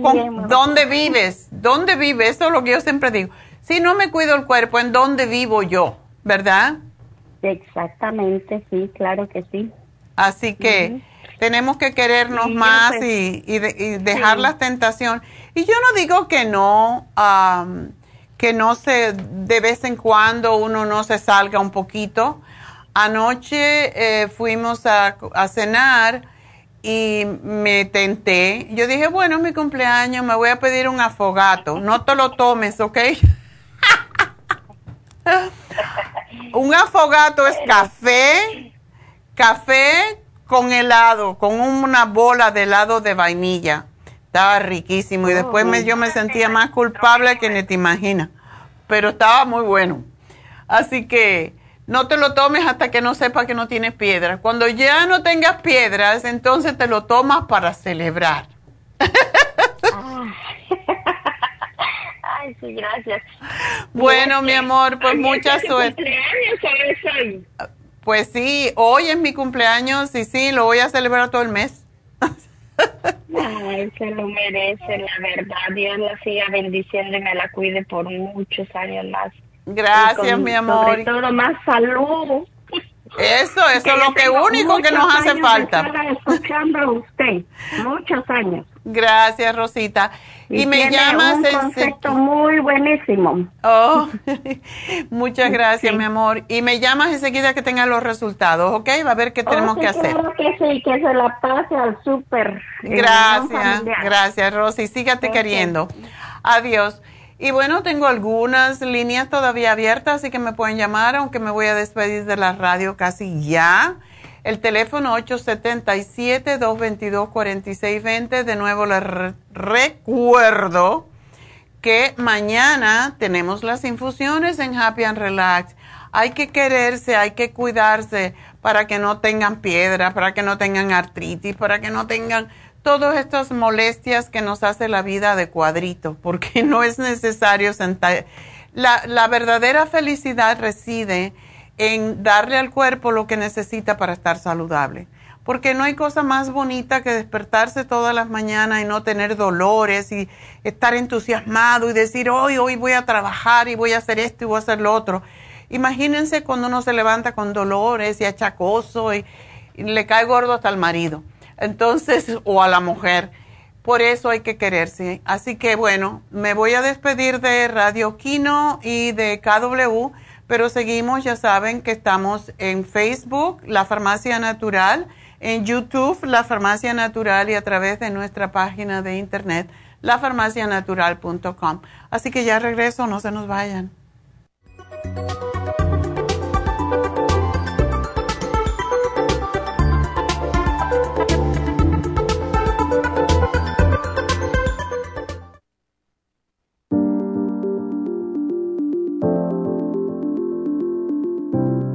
¿dónde vives? ¿Dónde vives? Eso es lo que yo siempre digo. Si no me cuido el cuerpo, ¿en dónde vivo yo? ¿Verdad? Exactamente, sí, claro que sí. Así que tenemos que querernos más pues, y, y, dejar la tentación. Y yo no digo que no, que no se, de vez en cuando uno no se salga un poquito Anoche eh, fuimos a, cenar y me tenté. Yo dije, bueno, es mi cumpleaños, me voy a pedir un afogato. No te lo tomes, ¿ok? un afogato es café, café con helado, con una bola de helado de vainilla. Estaba riquísimo y después me, yo me sentía más culpable que ni te imaginas, pero estaba muy bueno. Así que no te lo tomes hasta que no sepa que no tienes piedras. Cuando ya no tengas piedras, entonces te lo tomas para celebrar. Ay, sí, gracias. Bueno, mi amor, pues mucha suerte. hoy? Pues sí, hoy es mi cumpleaños y sí, lo voy a celebrar todo el mes. Ay, se lo merece, la verdad. Dios la siga bendiciendo y me la cuide por muchos años más. Gracias, mi amor. Sobre todo más salud. Eso, eso es lo que único que nos hace falta. Escuchando a usted, muchos años. Gracias, Rosita. Y, me llamas un concepto muy buenísimo. Oh, muchas gracias, mi amor. Y me llamas enseguida que tengas los resultados, ¿ok? Va a ver qué tenemos que hacer. Claro que sí, que se la pase al súper. Eh, gracias, gracias, Rosy. Sígate queriendo. Adiós. Y bueno, tengo algunas líneas todavía abiertas, así que me pueden llamar, aunque me voy a despedir de la radio casi ya. El teléfono 877-222-4620. De nuevo les recuerdo que mañana tenemos las infusiones en Happy and Relax. Hay que quererse, hay que cuidarse para que no tengan piedra, para que no tengan artritis, para que no tengan todas estas molestias que nos hace la vida de cuadrito, porque no es necesario sentar. La, la, verdadera felicidad reside en darle al cuerpo lo que necesita para estar saludable. Porque no hay cosa más bonita que despertarse todas las mañanas y no tener dolores y estar entusiasmado y decir, hoy, hoy voy a trabajar y voy a hacer esto y voy a hacer lo otro. Imagínense cuando uno se levanta con dolores y achacoso y, y le cae gordo hasta el marido. Entonces, o a la mujer. Por eso hay que quererse. Así que bueno, me voy a despedir de Radio Kino y de KW, pero seguimos, ya saben que estamos en Facebook, La Farmacia Natural, en YouTube, La Farmacia Natural y a través de nuestra página de internet, lafarmacianatural.com. Así que ya regreso, no se nos vayan.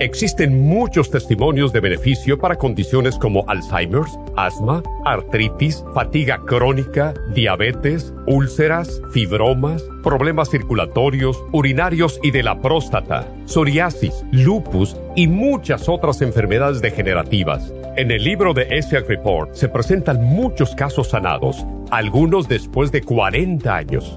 existen muchos testimonios de beneficio para condiciones como Alzheimer's, asma, artritis, fatiga crónica, diabetes, úlceras, fibromas, problemas circulatorios, urinarios y de la próstata, psoriasis, lupus y muchas otras enfermedades degenerativas. En el libro de ESSEC Report se presentan muchos casos sanados, algunos después de 40 años.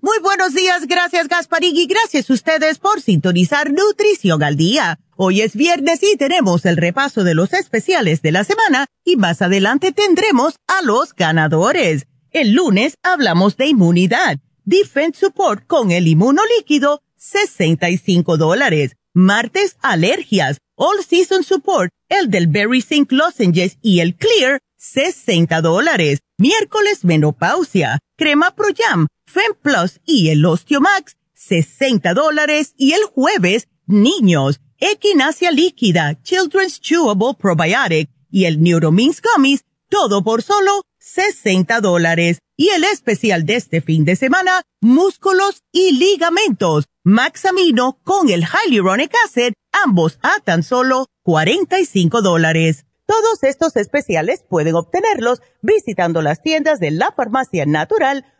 Muy buenos días, gracias Gasparig y gracias a ustedes por sintonizar Nutrición al Día. Hoy es viernes y tenemos el repaso de los especiales de la semana y más adelante tendremos a los ganadores. El lunes hablamos de inmunidad Defense Support con el inmunolíquido, 65 dólares. Martes, alergias. All Season Support, el del Berry Zinc Lozenges y el Clear, 60 dólares. Miércoles, menopausia. Crema Pro Jam, Fem Plus y el Osteomax, 60 dólares. Y el jueves, niños. Equinacia líquida, Children's Chewable Probiotic y el Neuromins Gummies, todo por solo 60 dólares. Y el especial de este fin de semana, músculos y ligamentos. Maxamino con el Hyaluronic Acid, ambos a tan solo 45 dólares. Todos estos especiales pueden obtenerlos visitando las tiendas de la farmacia natural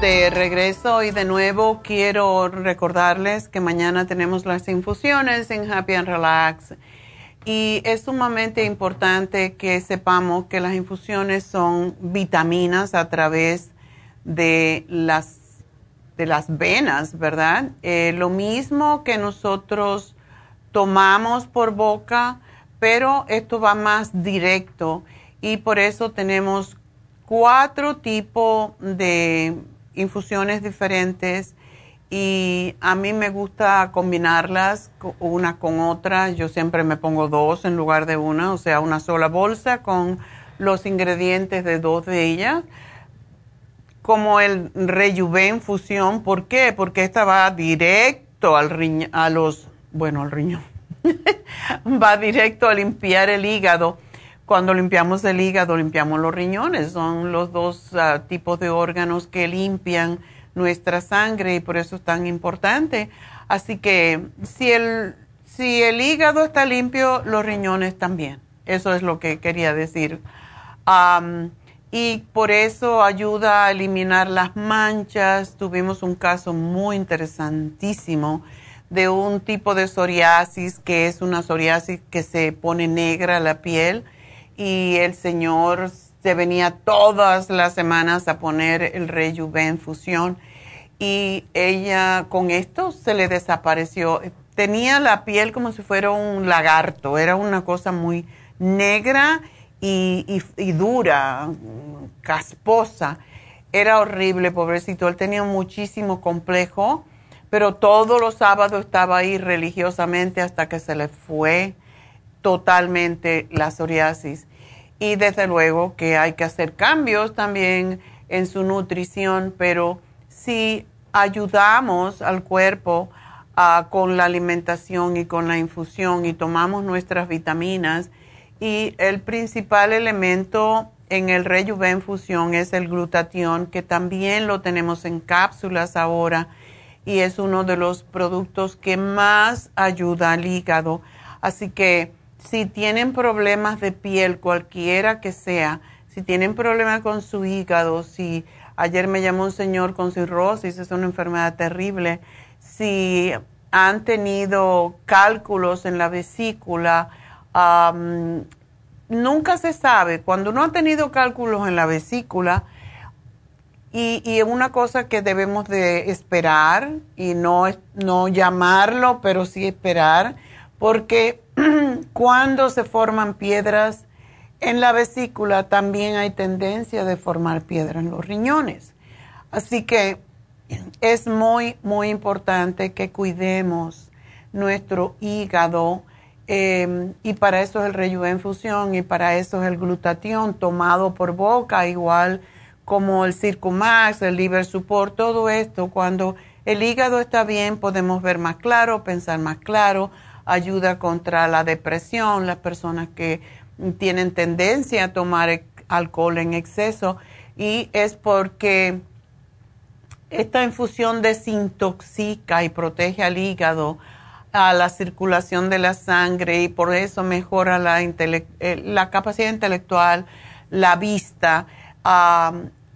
De regreso y de nuevo quiero recordarles que mañana tenemos las infusiones en Happy and Relax y es sumamente importante que sepamos que las infusiones son vitaminas a través de las, de las venas, ¿verdad? Eh, lo mismo que nosotros tomamos por boca, pero esto va más directo y por eso tenemos cuatro tipos de infusiones diferentes y a mí me gusta combinarlas una con otra. Yo siempre me pongo dos en lugar de una, o sea, una sola bolsa con los ingredientes de dos de ellas. Como el Rejuven Fusión, ¿por qué? Porque esta va directo al riñón, a los, bueno, al riñón, va directo a limpiar el hígado cuando limpiamos el hígado, limpiamos los riñones. Son los dos ah, tipos de órganos que limpian nuestra sangre y por eso es tan importante. Así que si el, si el hígado está limpio, los riñones también. Eso es lo que quería decir. Y por eso ayuda a eliminar las manchas. Tuvimos un caso muy interesantísimo de un tipo de psoriasis que es una psoriasis que se pone negra la piel y el señor se venía todas las semanas a poner el Rejuven Fusión y ella con esto se le desapareció. Tenía la piel como si fuera un lagarto, era una cosa muy negra y, y, dura, casposa. Era horrible, pobrecito. Él tenía muchísimo complejo, pero todos los sábados estaba ahí religiosamente hasta que se le fue totalmente la psoriasis. Y desde luego que hay que hacer cambios también en su nutrición, pero si ayudamos al cuerpo ah, con la alimentación y con la infusión y tomamos nuestras vitaminas, y el principal elemento en el Rejuven Fusión es el glutatión, que también lo tenemos en cápsulas ahora y es uno de los productos que más ayuda al hígado. Así que si tienen problemas de piel, cualquiera que sea, si tienen problemas con su hígado, si ayer me llamó un señor con cirrosis, es una enfermedad terrible, si han tenido cálculos en la vesícula, nunca se sabe, cuando uno ha tenido cálculos en la vesícula, y, y una cosa que debemos de esperar, y no, no llamarlo, pero sí esperar, porque cuando se forman piedras en la vesícula, también hay tendencia de formar piedras en los riñones. Así que es muy, muy importante que cuidemos nuestro hígado em, y para eso es el rejuven fusión y para eso es el glutatión tomado por boca, igual como el Circumax, el Liver Support, todo esto. Cuando el hígado está bien, podemos ver más claro, pensar más claro, ayuda contra la depresión, las personas que tienen tendencia a tomar e-, alcohol en exceso y es porque esta infusión desintoxica y protege al hígado, a la circulación de la sangre y por eso mejora la, eh, la capacidad intelectual, la vista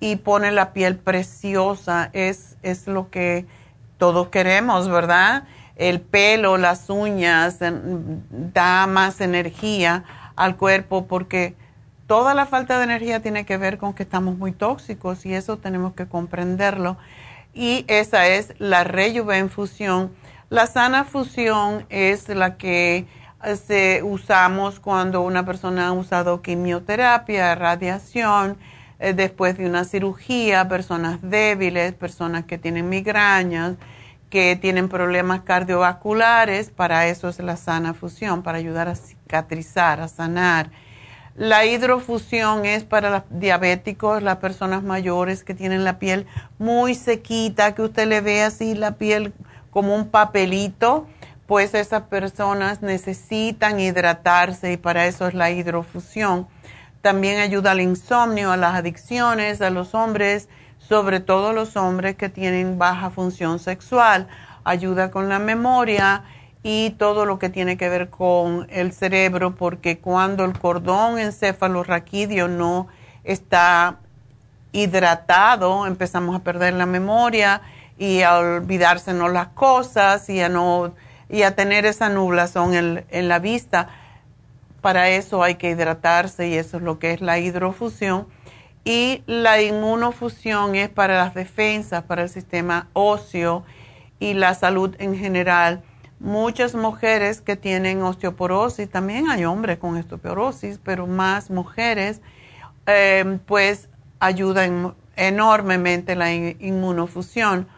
y pone la piel preciosa. Es, es lo que todos queremos, ¿verdad? El pelo, las uñas, da más energía al cuerpo porque toda la falta de energía tiene que ver con que estamos muy tóxicos y eso tenemos que comprenderlo. Y esa es la Rejuven Fusión. La sana fusión es la que eh, se usamos cuando una persona ha usado quimioterapia, radiación, eh, después de una cirugía, personas débiles, personas que tienen migrañas, que tienen problemas cardiovasculares, para eso es la sana fusión, para ayudar a cicatrizar, a sanar. La hidrofusión es para los diabéticos, las personas mayores que tienen la piel muy sequita, que usted le ve así la piel como un papelito, pues esas personas necesitan hidratarse y para eso es la hidrofusión. También ayuda al insomnio, a las adicciones, a los hombres sobre todo los hombres que tienen baja función sexual. Ayuda con la memoria y todo lo que tiene que ver con el cerebro, porque cuando el cordón encefalorraquídeo no está hidratado, empezamos a perder la memoria y a olvidársenos las cosas y a no y a tener esa nublación en, en la vista. Para eso hay que hidratarse y eso es lo que es la hidrofusión y la inmunofusión es para las defensas, para el sistema óseo y la salud en general. Muchas mujeres que tienen osteoporosis, también hay hombres con osteoporosis, pero más mujeres, eh, pues ayudan enormemente la inmunofusión.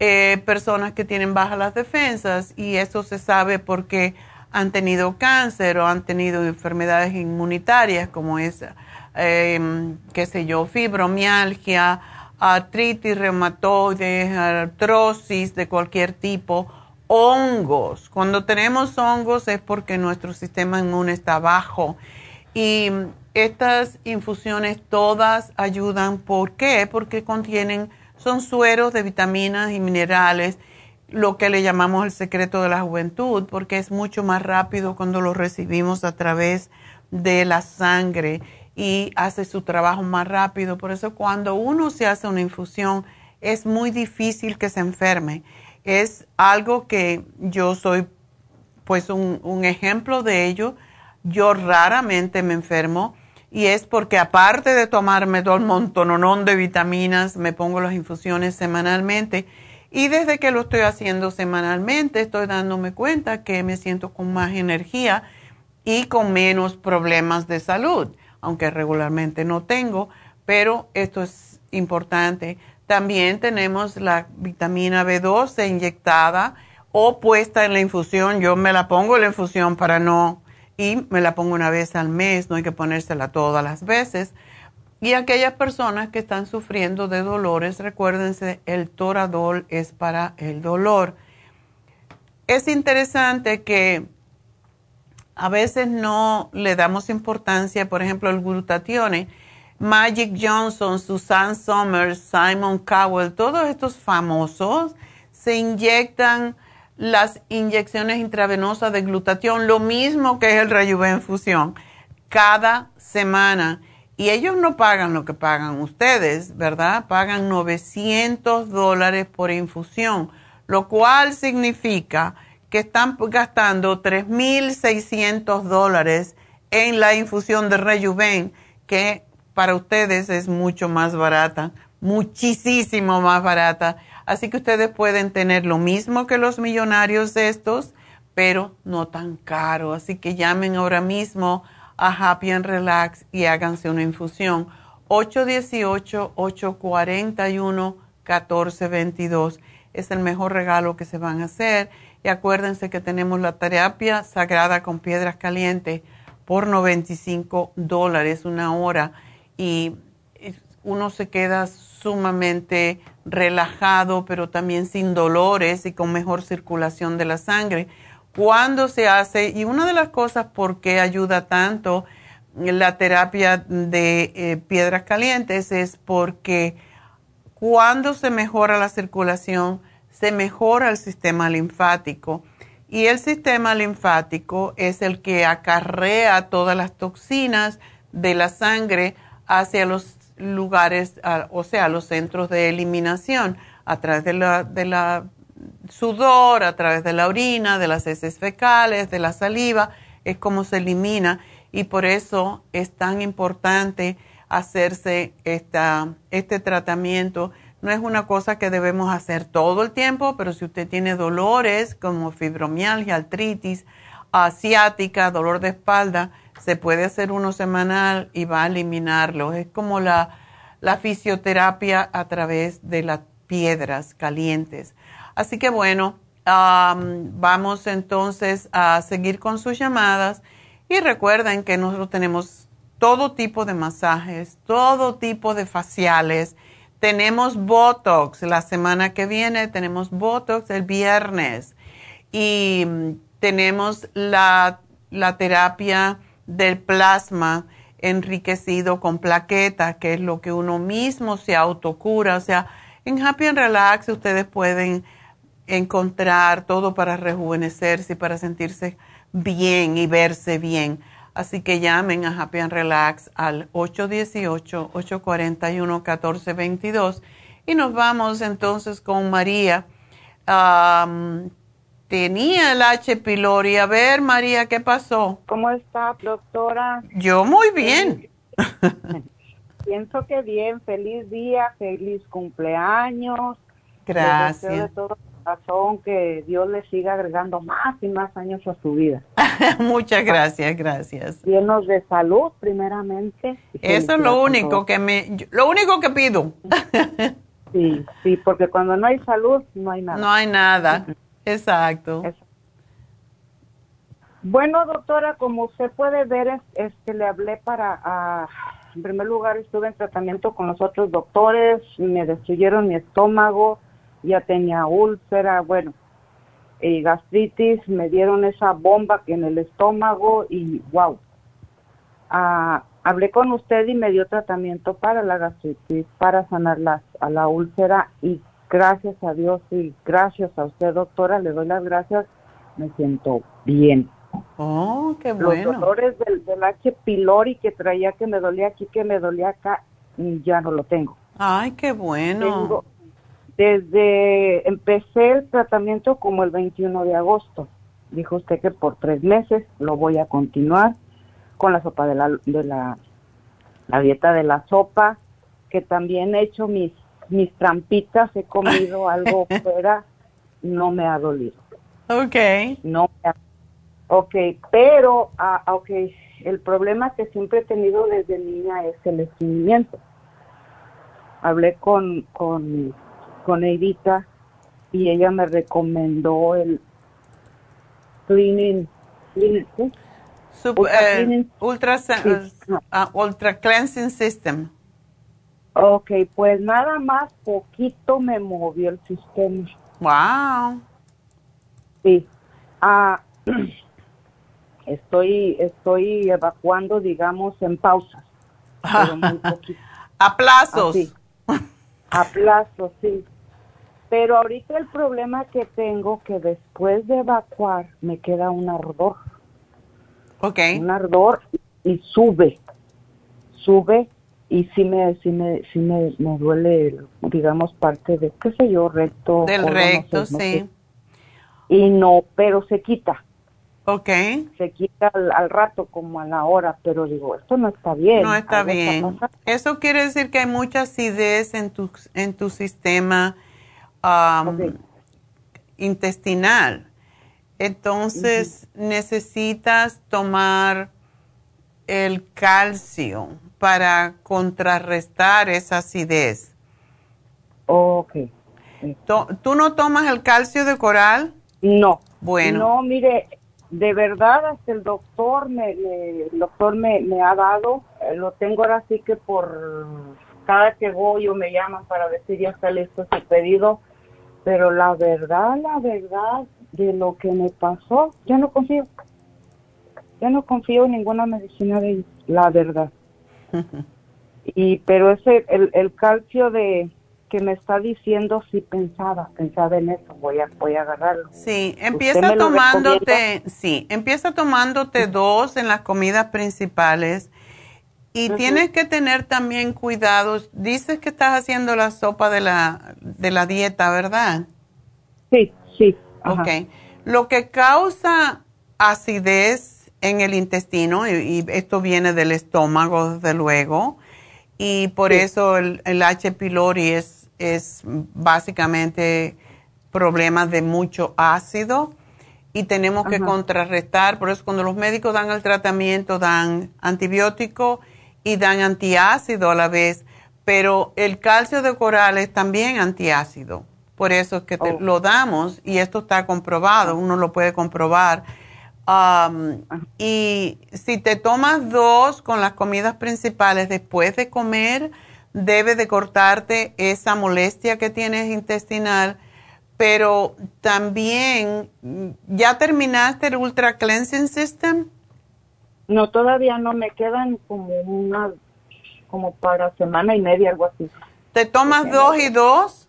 Eh, personas que tienen bajas las defensas y eso se sabe porque han tenido cáncer o han tenido enfermedades inmunitarias como esa eh, qué sé yo, fibromialgia, artritis reumatoide, artrosis de cualquier tipo, hongos. Cuando tenemos hongos es porque nuestro sistema inmune está bajo. Y estas infusiones todas ayudan. ¿Por qué? Porque contienen, son sueros de vitaminas y minerales, lo que le llamamos el secreto de la juventud, porque es mucho más rápido cuando lo recibimos a través de la sangre y hace su trabajo más rápido. Por eso cuando uno se hace una infusión es muy difícil que se enferme. Es algo que yo soy pues un, ejemplo de ello. Yo raramente me enfermo y es porque aparte de tomarme todo el montononón de vitaminas, me pongo las infusiones semanalmente y desde que lo estoy haciendo semanalmente estoy dándome cuenta que me siento con más energía y con menos problemas de salud, aunque regularmente no tengo, pero esto es importante. También tenemos la vitamina B12 inyectada o puesta en la infusión. Yo me la pongo en la infusión para no y me la pongo una vez al mes, no hay que ponérsela todas las veces. Y aquellas personas que están sufriendo de dolores, recuérdense, el toradol es para el dolor. Es interesante que a veces no le damos importancia, por ejemplo, el glutatione. Magic Johnson, Susan Somers, Simon Cowell, todos estos famosos se inyectan las inyecciones intravenosas de glutatión, lo mismo que es el Rejuven Fusión, cada semana. Y ellos no pagan lo que pagan ustedes, ¿verdad? Pagan 900 dólares por infusión, lo cual significa que están gastando 3.600 dólares en la infusión de Rejuven, que para ustedes es mucho más barata, muchísimo más barata Así que ustedes pueden tener lo mismo que los millonarios de estos, pero no tan caro. Así que llamen ahora mismo a Happy and Relax y háganse una infusión. 818-841-1422 es el mejor regalo que se van a hacer. Y acuérdense que tenemos la terapia sagrada con piedras calientes por 95 dólares una hora. Y uno se queda sumamente relajado, pero también sin dolores y con mejor circulación de la sangre. Cuando se hace, y una de las cosas por qué ayuda tanto la terapia de eh, piedras calientes es porque cuando se mejora la circulación, se mejora el sistema linfático. Y el sistema linfático es el que acarrea todas las toxinas de la sangre hacia los lugares, o sea, los centros de eliminación, a través de la, sudor, a través de la orina, de las heces fecales, de la saliva, es como se elimina y por eso es tan importante hacerse esta, este tratamiento. No es una cosa que debemos hacer todo el tiempo, pero si usted tiene dolores como fibromialgia, artritis, asiática, dolor de espalda, se puede hacer uno semanal y va a eliminarlo. Es como la, fisioterapia a través de las piedras calientes. Así que bueno, vamos entonces a seguir con sus llamadas y recuerden que nosotros tenemos todo tipo de masajes, todo tipo de faciales. Tenemos Botox la semana que viene, tenemos Botox el viernes y mm, tenemos la, la terapia del plasma enriquecido con plaquetas, que es lo que uno mismo se autocura. O sea, en Happy and Relax ustedes pueden encontrar todo para rejuvenecerse y para sentirse bien y verse bien. Así que llamen a Happy and Relax al 818-841-1422 y nos vamos entonces con María tenía el H. pylori. A ver, María, ¿qué pasó? ¿Cómo está, doctora? Yo muy bien. Pienso que bien. Feliz día, feliz cumpleaños. Gracias. de todo corazón que Dios le siga agregando más y más años a su vida. Muchas gracias, gracias. Llenos de salud, primeramente. Eso es lo único que me, lo único que pido. sí, sí, porque cuando no hay salud, no hay nada. No hay nada. Exacto. Bueno, doctora, como usted puede ver, este, le hablé para, en primer lugar, estuve en tratamiento con los otros doctores, me destruyeron mi estómago, ya tenía úlcera, bueno, y gastritis, me dieron esa bomba que en el estómago y wow. Ah, hablé con usted y me dio tratamiento para la gastritis, para sanar a la úlcera y gracias a Dios y gracias a usted, doctora, le doy las gracias, me siento bien. Oh, qué Los bueno. dolores del, del H. pylori que traía que me dolía aquí, que me dolía acá, mm, ya no lo tengo. Ay, qué bueno. Tengo- desde empecé el tratamiento como el 21 de agosto. Dijo usted que por tres meses lo voy a continuar con la sopa de la, de la, la dieta de la sopa, que también he hecho mis, mis trampitas, he comido algo fuera, no me ha dolido. Ok. No me ha- Ok, pero, ah, ok, el problema que siempre he tenido desde niña es el estreñimiento. Hablé con, con, con Edita y ella me recomendó el cleaning, cleaning, ¿sí? Sup- Ultra eh, cleaning. ultra, Sí, ah, ultra Cleansing System. Ok, pues nada más poquito me movió el sistema. Wow. Sí. Ah, estoy, estoy evacuando, digamos, en pausas. Pero muy poquito. A plazos. Así. A plazo, sí. Pero ahorita el problema que tengo que después de evacuar me queda un ardor. Ok. Un ardor y sube. Sube y sí me sí me sí me, me duele, digamos, parte de qué sé yo, recto. Del no recto, sé, no sí. sé. Y no, pero se quita. Ok. Se quita al, al rato como a la hora, pero digo, esto no está bien. No está bien. Eso quiere decir que hay mucha acidez en tu, en tu sistema um, intestinal. Entonces necesitas tomar el calcio para contrarrestar esa acidez. Ok. ¿Tú no tomas el calcio de coral? No. Bueno. No, mire, de verdad hasta el doctor me, me- el doctor me, me ha dado, eh, lo tengo ahora sí que por cada que voy o me llaman para si ya está listo su pedido, pero la verdad, la verdad de lo que me pasó, ya no confío. Ya no confío en ninguna medicina de ellos, la verdad. Y pero ese el, el calcio de que me está diciendo sí pensaba, pensaba en eso, voy a voy a agarrarlo. Sí, ¿Usted empieza tomándote, sí, empieza tomándote dos en las comidas principales y tienes que tener también cuidados. Dices que estás haciendo la sopa de la de la dieta, ¿verdad? Sí, sí. Ok. Lo que causa acidez en el intestino, y, y esto viene del estómago, desde luego, y por eso el, el H. pylori es, es básicamente problemas de mucho ácido y tenemos que contrarrestar, por eso cuando los médicos dan el tratamiento dan antibiótico y dan antiácido a la vez, pero el calcio de coral es también antiácido, por eso es que te- lo damos y esto está comprobado, uno lo puede comprobar. Um, y si te tomas dos con las comidas principales después de comer, debe de cortarte esa molestia que tienes intestinal, pero también, mm, ¿ya terminaste el Ultra Cleansing System? No, todavía no me quedan como una como para semana y media algo así. ¿Te tomas dos y dos?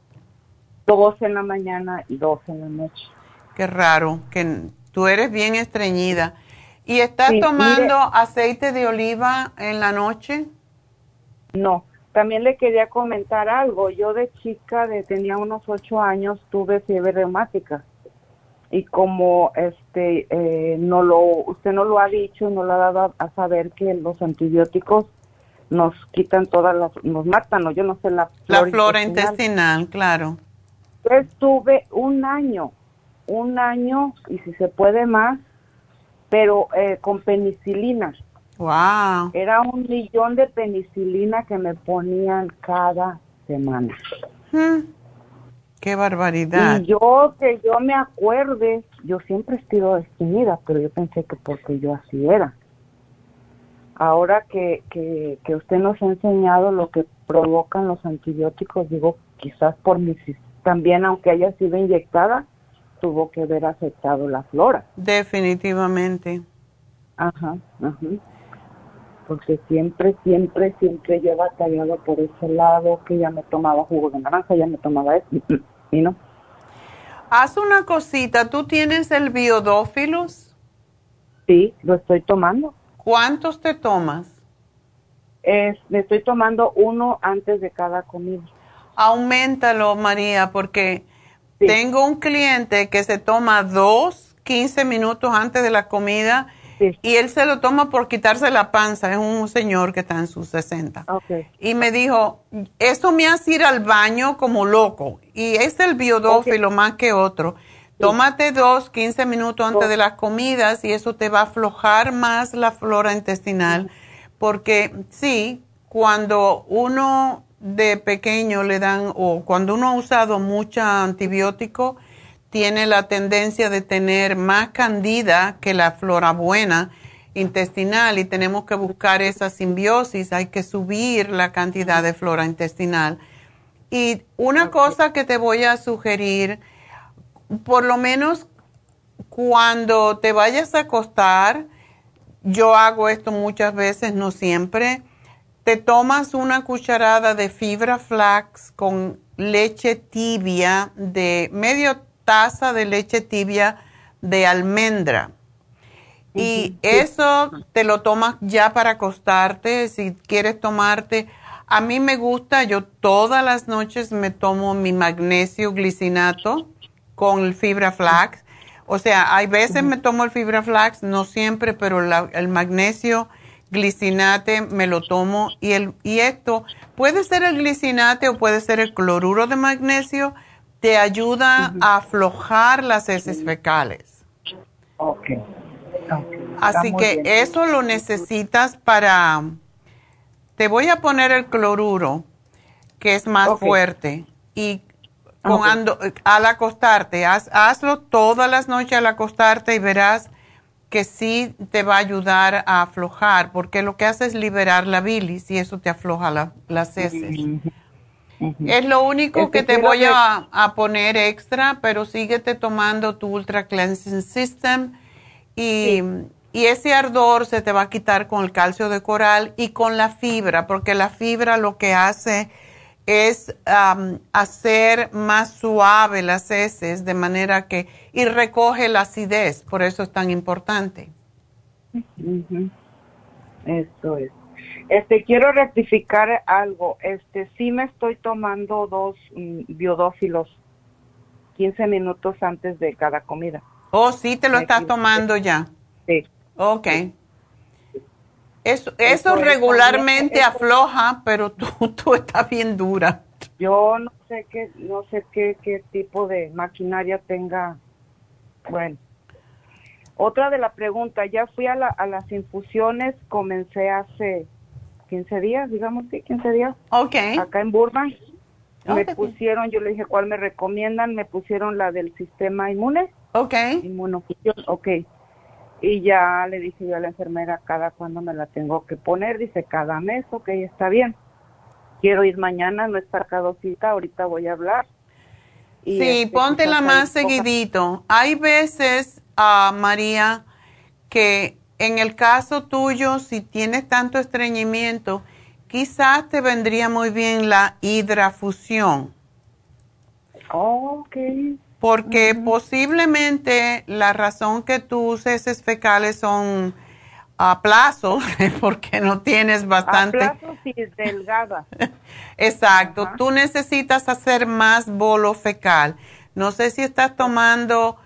Dos en la mañana y dos en la noche. Qué raro, que tú eres bien estreñida. ¿Y estás Sí, tomando mire. aceite de oliva en la noche? No, también le quería comentar algo. Yo de chica, de tenía unos ocho años, tuve fiebre reumática. Y como este eh, no lo, usted no lo ha dicho, no lo ha dado a, a saber que los antibióticos nos quitan todas las, nos matan, o yo no sé la La flora intestinal, claro. Yo estuve un año, un año y si se puede más, pero eh, con penicilina. Wow. Era un millón de penicilina que me ponían cada semana. Hmm. Qué barbaridad. Y yo, que yo me acuerde, yo siempre he sido despedida, pero yo pensé que porque yo así era. Ahora que, que, que usted nos ha enseñado lo que provocan los antibióticos, digo, quizás por mi también, aunque haya sido inyectada, tuvo que haber afectado la flora. Definitivamente. Ajá, ajá. Porque siempre, siempre, siempre yo he batallado por ese lado, que ya me tomaba jugo de naranja, ya me tomaba eso, Haz una cosita, ¿tú tienes el biodófilos? Sí, lo estoy tomando. ¿Cuántos te tomas? Es, me estoy tomando uno antes de cada comida. Aumentalo, María, porque tengo un cliente que se toma dos, 15 minutos antes de la comida y él se lo toma por quitarse la panza. Es un señor que está en sus 60. Y me dijo, eso me hace ir al baño como loco. Y es el biodófilo más que otro. Tómate dos, 15 minutos antes de las comidas y eso te va a aflojar más la flora intestinal. Porque sí, cuando uno de pequeño le dan, o cuando uno ha usado mucho antibiótico, tiene la tendencia de tener más candida que la flora buena intestinal y tenemos que buscar esa simbiosis, hay que subir la cantidad de flora intestinal. Y una cosa que te voy a sugerir, por lo menos cuando te vayas a acostar, yo hago esto muchas veces, no siempre, te tomas una cucharada de fibra flax con leche tibia de medio taza de leche tibia de almendra. Y eso te lo tomas ya para acostarte, si quieres tomarte. A mí me gusta, yo todas las noches me tomo mi magnesio glicinato con el fibra flax. O sea, hay veces me tomo el fibra flax, no siempre, pero el magnesio glicinate me lo tomo y, el, y esto puede ser el glicinate o puede ser el cloruro de magnesio, te ayuda a aflojar las heces fecales. Ok. Así que eso lo necesitas para... Te voy a poner el cloruro, que es más fuerte, y cuando, al acostarte, hazlo todas las noches al acostarte y verás que sí te va a ayudar a aflojar, porque lo que hace es liberar la bilis y eso te afloja las heces. Es lo único que te voy a, poner extra, pero síguete tomando tu Ultra Cleansing System y, y, ese ardor se te va a quitar con el calcio de coral y con la fibra, porque la fibra lo que hace es hacer más suave las heces de manera que y recoge la acidez, por eso es tan importante. Esto es. Este quiero rectificar algo. Este sí me estoy tomando dos mm, biodófilos 15 minutos antes de cada comida. Oh, sí te lo estás tomando ya. Sí. Ok. Eso, eso regularmente afloja, pero tú, tú estás bien dura. Yo no sé qué, no sé qué, qué tipo de maquinaria tenga. Bueno. Otra de la pregunta, ya fui a, la, a las infusiones, comencé hace 15 días, digamos que 15 días. Ok. Acá en Burbank. Me pusieron, yo le dije cuál me recomiendan, me pusieron la del sistema inmune. Ok. Inmunofusión, ok. Y ya le dije yo a la enfermera cada cuándo me la tengo que poner. Dice cada mes, ok, está bien. Quiero ir mañana, no está cada cita, ahorita voy a hablar. Y sí, este, póntela más seguidito. Hay veces, uh, María, que en el caso tuyo, si tienes tanto estreñimiento, quizás te vendría muy bien la hidrafusión. ok porque posiblemente la razón que tus heces fecales son a plazo, porque no tienes bastante. A plazo sí, delgada. Exacto. Tú necesitas hacer más bolo fecal. No sé si estás tomando,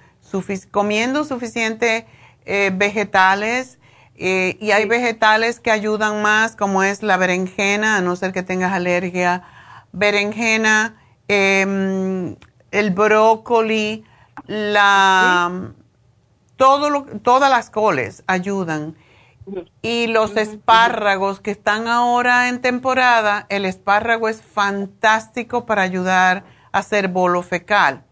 comiendo suficiente eh, vegetales. Eh, y hay vegetales que ayudan más, como es la berenjena, a no ser que tengas alergia. Berenjena, eh, el brócoli, la, todo todas las coles ayudan. Y los espárragos que están ahora en temporada, el espárrago es fantástico para ayudar a hacer bolo fecal.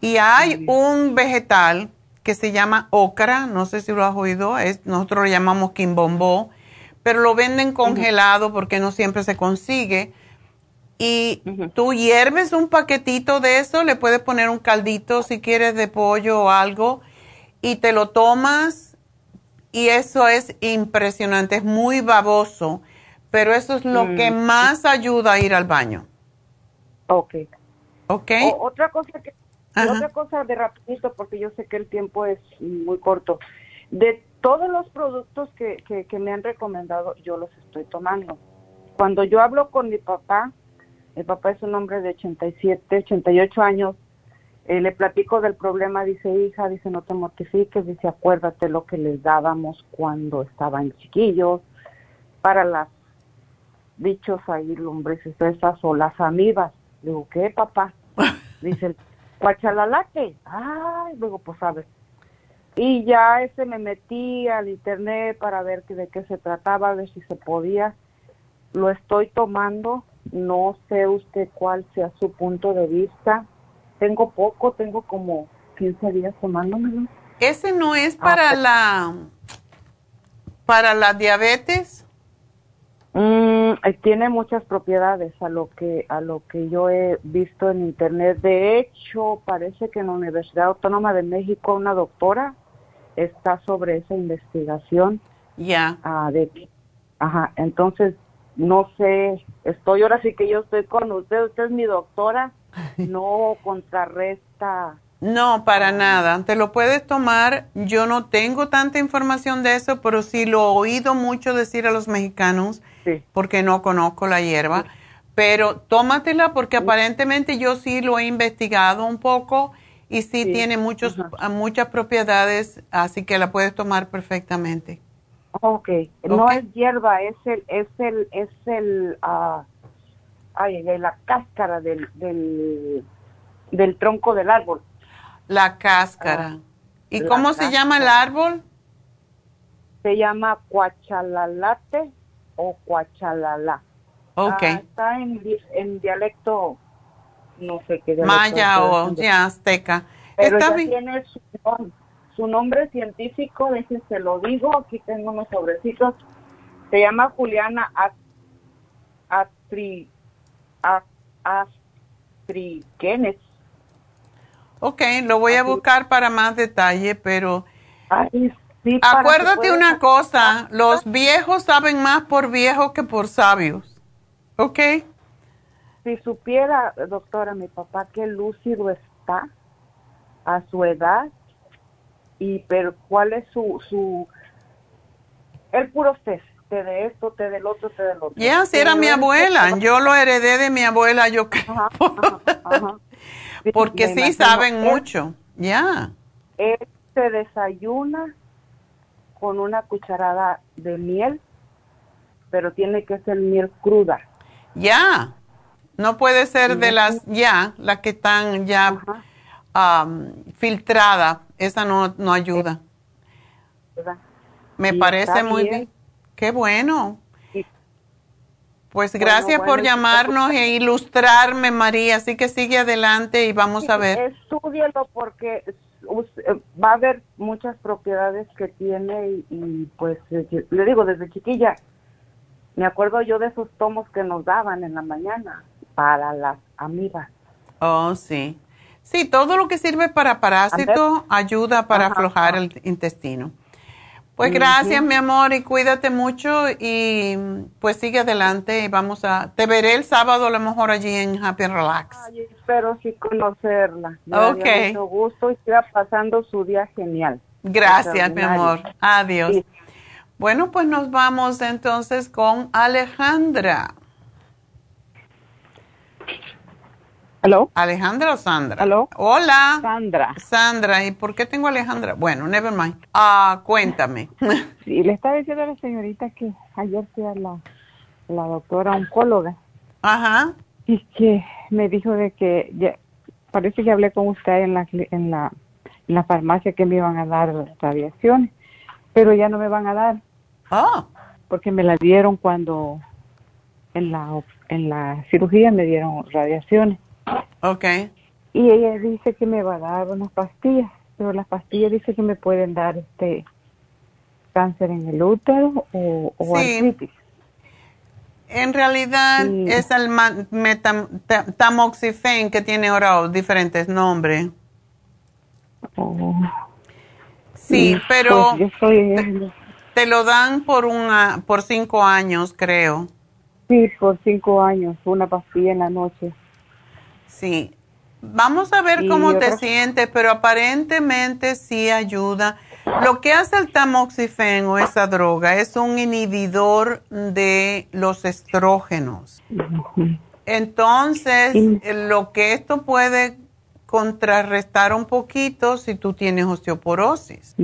Y hay un vegetal que se llama ocra, no sé si lo has oído, es, nosotros lo llamamos quimbombó, pero lo venden congelado porque no siempre se consigue y tú hierves un paquetito de eso, le puedes poner un caldito si quieres de pollo o algo y te lo tomas y eso es impresionante, es muy baboso, pero eso es lo que más ayuda a ir al baño. Ok. Ok. otra cosa que Y otra cosa de rapidito, porque yo sé que el tiempo es muy corto. De todos los productos que, que, que me han recomendado, yo los estoy tomando. Cuando yo hablo con mi papá, mi papá es un hombre de 87, 88 años, eh, le platico del problema, dice, hija, dice, no te mortifiques, dice, acuérdate lo que les dábamos cuando estaban chiquillos para las bichos ahí, lombrices esas o las amibas. Digo, ¿qué, papá? Dice, Ay, luego, pues, ver. Y ya ese me metí al internet para ver que, de qué se trataba, a ver si se podía. Lo estoy tomando, no sé usted cuál sea su punto de vista. Tengo poco, tengo como 15 días tomándomelo. Ese no es para pues. la para la diabetes. Mm, eh, tiene muchas propiedades a lo que a lo que yo he visto en internet. De hecho, parece que en la Universidad Autónoma de México una doctora está sobre esa investigación. Ya. Ah, de, ajá, entonces no sé, estoy ahora sí que yo estoy con usted, usted es mi doctora, no contrarresta. No, para nada. Te lo puedes tomar. Yo no tengo tanta información de eso, pero sí lo he oído mucho decir a los mexicanos, porque no conozco la hierba. Pero tómatela porque aparentemente yo sí lo he investigado un poco y sí, tiene muchos, muchas propiedades, así que la puedes tomar perfectamente. Ok, no es hierba, es el, es el, es el, ah, ay, de la cáscara del, del, del tronco del árbol. La cáscara. ¿Y la cómo se llama el árbol? Se llama cuachalalate o cuachalala. Ok. Ah, está en, di- en dialecto, no sé qué dialecto Maya o ya azteca. Pero Está ya bien. tiene su, su nombre científico, déjense lo digo, aquí tengo unos sobrecitos. Se llama Juliana Ast- Astri, A- Astriquenes. Ok, lo voy a buscar para más detalle, pero Ay, sí, acuérdate una cosa, los viejos saben más por viejos que por sabios. ¿Ok? Si supiera, doctora, mi papá, qué lúcido está a su edad y pero cuál es su, su, el puro té, té de esto, té del otro, té del otro. Ya, si era mi abuela, yo lo heredé de mi abuela, yo creo. Porque sí imagino. saben mucho, ya. Él se desayuna con una cucharada de miel, pero tiene que ser miel cruda. Ya. No puede ser de las ya, las que están ya am, filtradas. Esa no, no ayuda. Me Y parece muy bien. bien. Qué bueno. Pues Bueno, gracias por llamarnos e ilustrarme, María. Así que sigue adelante y vamos a ver. Estúdielo porque va a haber muchas propiedades que tiene y, y, pues eh, le digo desde chiquilla me acuerdo yo de esos tomos que nos daban en la mañana para las amigas. Oh, sí. Sí, todo lo que sirve para parásito ayuda para aflojar el intestino. Pues gracias, mi amor, y cuídate mucho y pues sigue adelante y vamos a... Te veré el sábado a lo mejor allí en Happy and Relax. Ay, espero sí conocerla. Me Ok. mucho gusto y siga pasando su día genial. Gracias, mi amor. Adiós. Sí. Bueno, pues nos vamos entonces con Alejandra. ¿Aló? ¿Alejandra o Sandra? ¿Aló? Hola. Sandra. Sandra, ¿y por qué tengo Alejandra? Bueno, never mind. Ah, cuéntame. Sí, le estaba diciendo a la señorita que ayer fui a la, la doctora oncóloga. Ajá. Y que me dijo de que ya, parece que hablé con usted en la, en la, en la farmacia que me iban a dar radiaciones, pero ya no me van a dar. Oh. Porque me la dieron cuando en la, en la cirugía me dieron radiaciones. Ok. Y ella dice que me va a dar unas pastillas, pero las pastillas dice que me pueden dar este cáncer en el útero o, o Sí. artritis. En realidad Sí. es el tamoxifen que tiene ahora diferentes nombres. Sí, Mm, pero pues estoy- te lo dan por una, por cinco años, creo. Sí, por cinco años, una pastilla en la noche. Sí. Vamos a ver Y cómo te sientes, pero aparentemente sí ayuda. Lo que hace el tamoxifen o esa droga es un inhibidor de los estrógenos. Entonces, eh, lo que esto puede contrarrestar un poquito si tú tienes osteoporosis.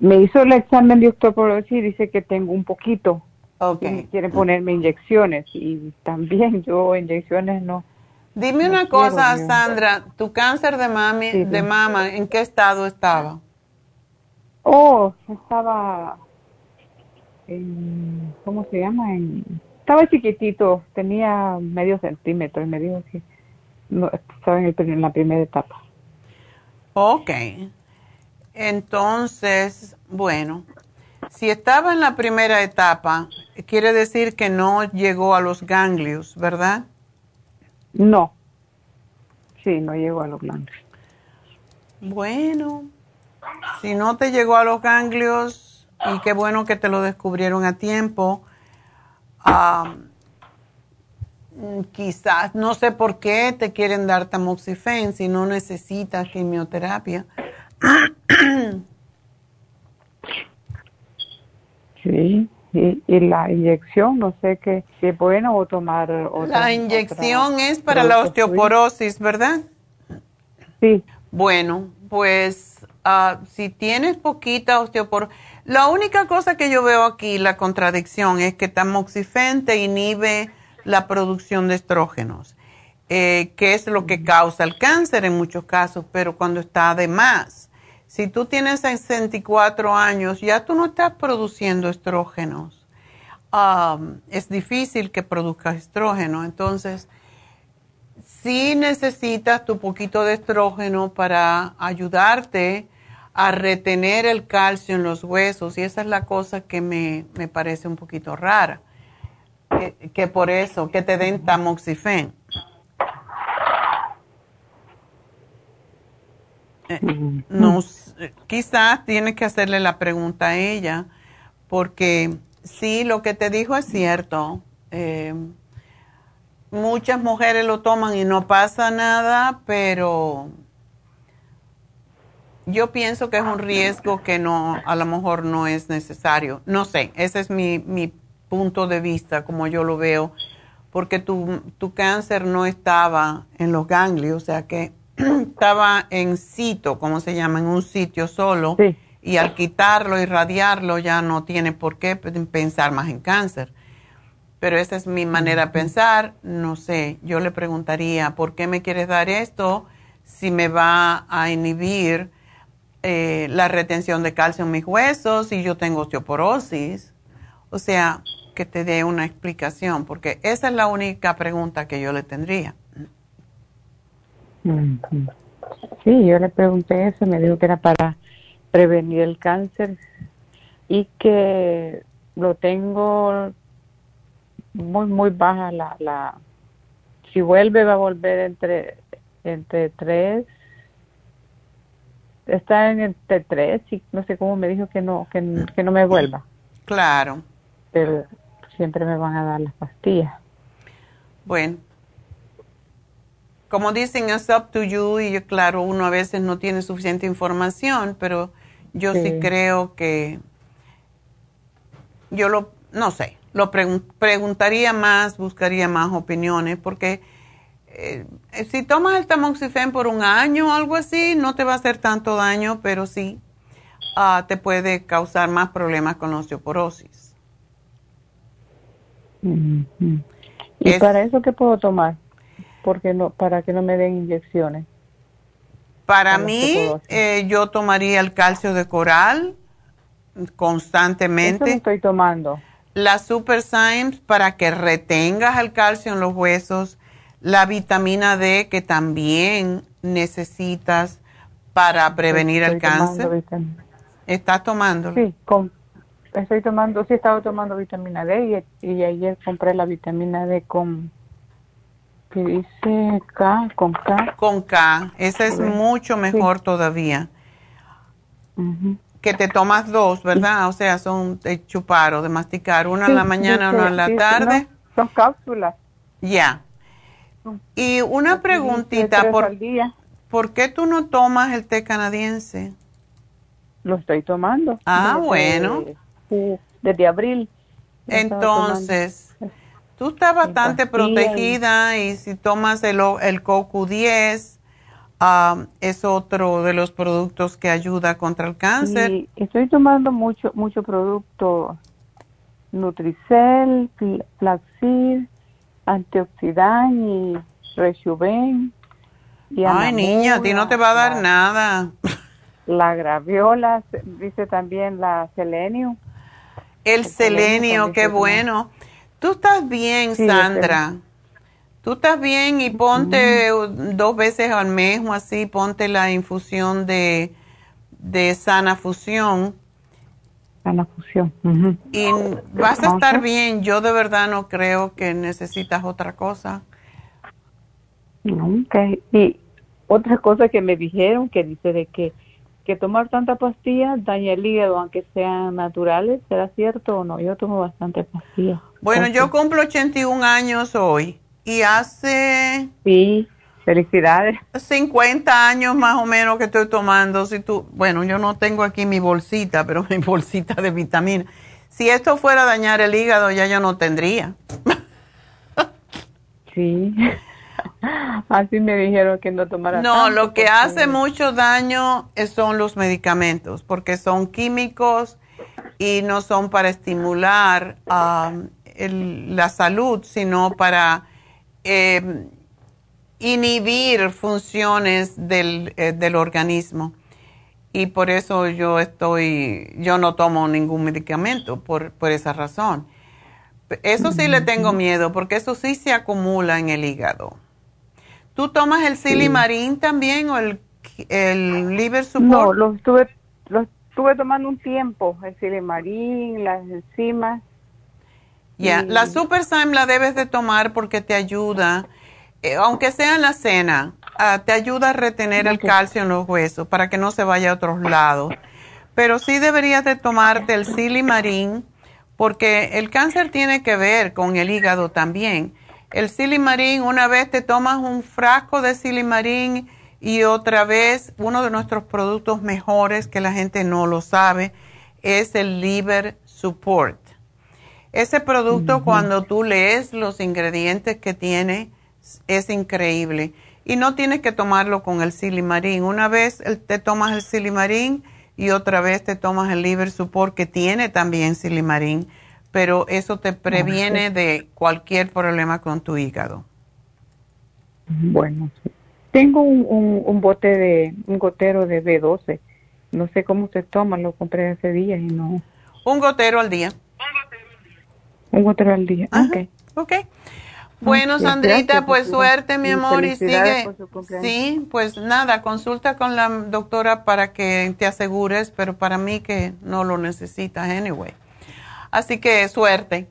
Me hizo el examen de osteoporosis y dice que tengo un poquito. Ok. Y quieren ponerme inyecciones y también yo inyecciones no. Dime una cosa. Sandra, tu cáncer de mami, Sí, de mama, ¿en qué estado estaba? Oh, estaba en, ¿cómo se llama? En, estaba chiquitito, tenía medio centímetro y me dijo que no, estaba en, el en la primera etapa. Ok. Entonces, bueno, si estaba en la primera etapa, quiere decir que no llegó a los ganglios, ¿verdad? No. Sí, no llegó a los blancos. Bueno, si no te llegó a los ganglios, y qué bueno que te lo descubrieron a tiempo, mm, quizás, no sé por qué te quieren dar tamoxifen si no necesitas quimioterapia. Sí, y, y la inyección, no sé qué, si es bueno o tomar otra. La inyección otra es para la osteoporosis, ¿verdad? Sí. Bueno, pues ah, si tienes poquita osteoporosis, la única cosa que yo veo aquí, la contradicción, es que tamoxifen te inhibe la producción de estrógenos, eh, que es lo que causa el cáncer en muchos casos, pero cuando está de más. Si tú tienes 64 años, ya tú no estás produciendo estrógenos. Um, es difícil que produzcas estrógeno. Entonces, sí necesitas tu poquito de estrógeno para ayudarte a retener el calcio en los huesos. Y esa es la cosa que me, me parece un poquito rara. Que, que por eso, que te den tamoxifen. Eh, no, quizás tienes que hacerle la pregunta a ella, porque sí, lo que te dijo es cierto. Eh, muchas mujeres lo toman y no pasa nada, pero yo pienso que es un riesgo que no, a lo mejor no es necesario. No sé, ese es mi, mi punto de vista, como yo lo veo, porque tu, tu cáncer no estaba en los ganglios, o sea que estaba en sitio, como se llama, en un sitio solo, y al quitarlo, irradiarlo, ya no tiene por qué pensar más en cáncer. Pero esa es mi manera de pensar, no sé, yo le preguntaría, ¿por qué me quieres dar esto si me va a inhibir eh, la retención de calcio en mis huesos y yo tengo osteoporosis? O sea, que te dé una explicación, porque esa es la única pregunta que yo le tendría. Sí, yo le pregunté eso, me dijo que era para prevenir el cáncer y que lo tengo muy, muy baja la, la, si vuelve va a volver entre, entre tres, está en entre tres y no sé cómo me dijo que no, que, que no me vuelva, Claro. pero siempre me van a dar las pastillas. Bueno, como dicen, es up to you y yo, claro, uno a veces no tiene suficiente información, pero yo sí, Sí. creo que yo lo, no sé, lo pregun- preguntaría más, buscaría más opiniones, porque eh, si tomas el tamoxifen por un año o algo así, no te va a hacer tanto daño, pero sí ah, te puede causar más problemas con la osteoporosis. ¿Y para eso qué puedo tomar? Porque no, para que no me den inyecciones. Para mí, eh, yo tomaría el calcio de coral constantemente. Eso estoy tomando. La Super Symes para que retengas el calcio en los huesos. La vitamina D que también necesitas para prevenir el Estoy cáncer. vitamina- ¿Estás tomando? Sí, con, estoy tomando, sí, he estado tomando vitamina D y, y ayer compré la vitamina D con, que dice K, con K. Con K. Esa es mucho mejor todavía. Que te tomas dos, ¿verdad? O sea, son de chupar o de masticar. Una en la mañana, una en la tarde. no, son cápsulas. Ya. Y una preguntita, por. ¿por qué tú no tomas el té canadiense? Lo estoy tomando. Ah, Desde- bueno. desde abril. Entonces, tú estás bastante protegida y si tomas el, el CoQ10, ah, es otro de los productos que ayuda contra el cáncer. Y estoy tomando mucho mucho producto Nutricel, Fl- Flaxseed, antioxidante y Rejuven. Y Ay, niña, a ti no te va a dar la- nada. La graviola, dice también la selenio. El selenio, qué bueno. Tú estás bien, Sí, Sandra. Tú estás bien y ponte uh, dos veces al mes o así, ponte la infusión de, de sana fusión Sana fusión. y vas a estar bien. Yo de verdad no creo que necesitas otra cosa. Ok. Y otra cosa que me dijeron que dice de que, que tomar tanta pastilla daña el hígado, aunque sean naturales. ¿Será cierto o no? Yo tomo bastante pastilla. Bueno, yo cumplo 81 años hoy y hace Sí, felicidades. 50 años más o menos que estoy tomando. Si tú, bueno, yo no tengo aquí mi bolsita, pero mi bolsita de vitamina. Si esto fuera a dañar el hígado, ya yo no tendría. Sí. Así me dijeron que no tomara No, tanto lo que porque- hace mucho daño son los medicamentos, porque son químicos y no son para estimular el- la salud, sino para eh, inhibir funciones del, eh, del organismo. Y por eso yo estoy, yo no tomo ningún medicamento, por, por esa razón. Eso sí le tengo miedo, porque eso sí se acumula en el hígado. ¿Tú tomas el silimarín también o el, el liver support? No, lo estuve, lo estuve tomando un tiempo, el silimarín, las enzimas. Ya, y- la Super Syme la debes de tomar porque te ayuda, eh, aunque sea en la cena, ah, te ayuda a retener el calcio en los huesos para que no se vaya a otros lados. Pero sí deberías de tomarte el silimarín porque el cáncer tiene que ver con el hígado también. El silimarín, una vez te tomas un frasco de silimarín y otra vez uno de nuestros productos mejores que la gente no lo sabe es el liver support. Ese producto cuando tú lees los ingredientes que tiene es increíble y no tienes que tomarlo con el silimarín. Una vez te tomas el silimarín y otra vez te tomas el liver support que tiene también silimarín, pero eso te previene de cualquier problema con tu hígado. Bueno, sí. tengo un, un, un bote de, un gotero de B12. No sé cómo se toma, lo compré hace días y no. Un gotero al día. Un gotero al día. Ok. Ok. Bueno, Sandrita, pues suerte, mi amor, y sigue. Sí, pues nada, consulta con la doctora para que te asegures, pero para mí que no lo necesitas anyway. Así que suerte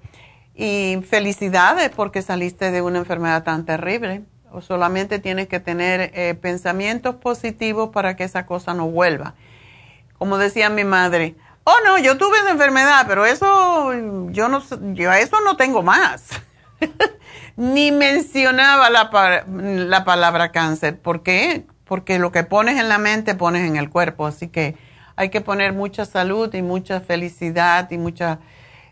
y felicidades porque saliste de una enfermedad tan terrible. O solamente tienes que tener eh, pensamientos positivos para que esa cosa no vuelva. Como decía mi madre, oh no, yo tuve esa enfermedad, pero eso, yo no, yo a eso no tengo más. Ni mencionaba la, la palabra cáncer. ¿Por qué? Porque lo que pones en la mente pones en el cuerpo. Así que hay que poner mucha salud y mucha felicidad y mucha,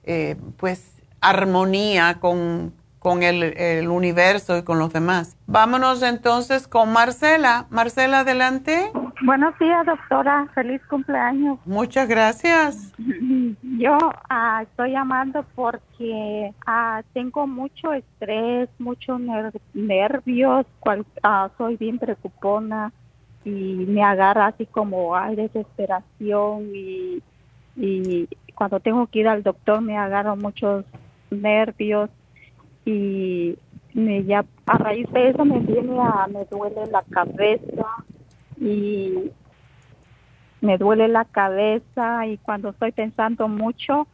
eh, pues, armonía con, con el, el universo y con los demás. Vámonos entonces con Marcela. Marcela, adelante. Buenos días, doctora. Feliz cumpleaños. Muchas gracias. Yo ah, estoy llamando porque ah, tengo mucho estrés, muchos ner- nervios, cual- ah, soy bien preocupona y me agarra así como hay desesperación y, y cuando tengo que ir al doctor me agarro muchos nervios y me ya a raíz de eso me viene a me duele la cabeza y me duele la cabeza y cuando estoy pensando mucho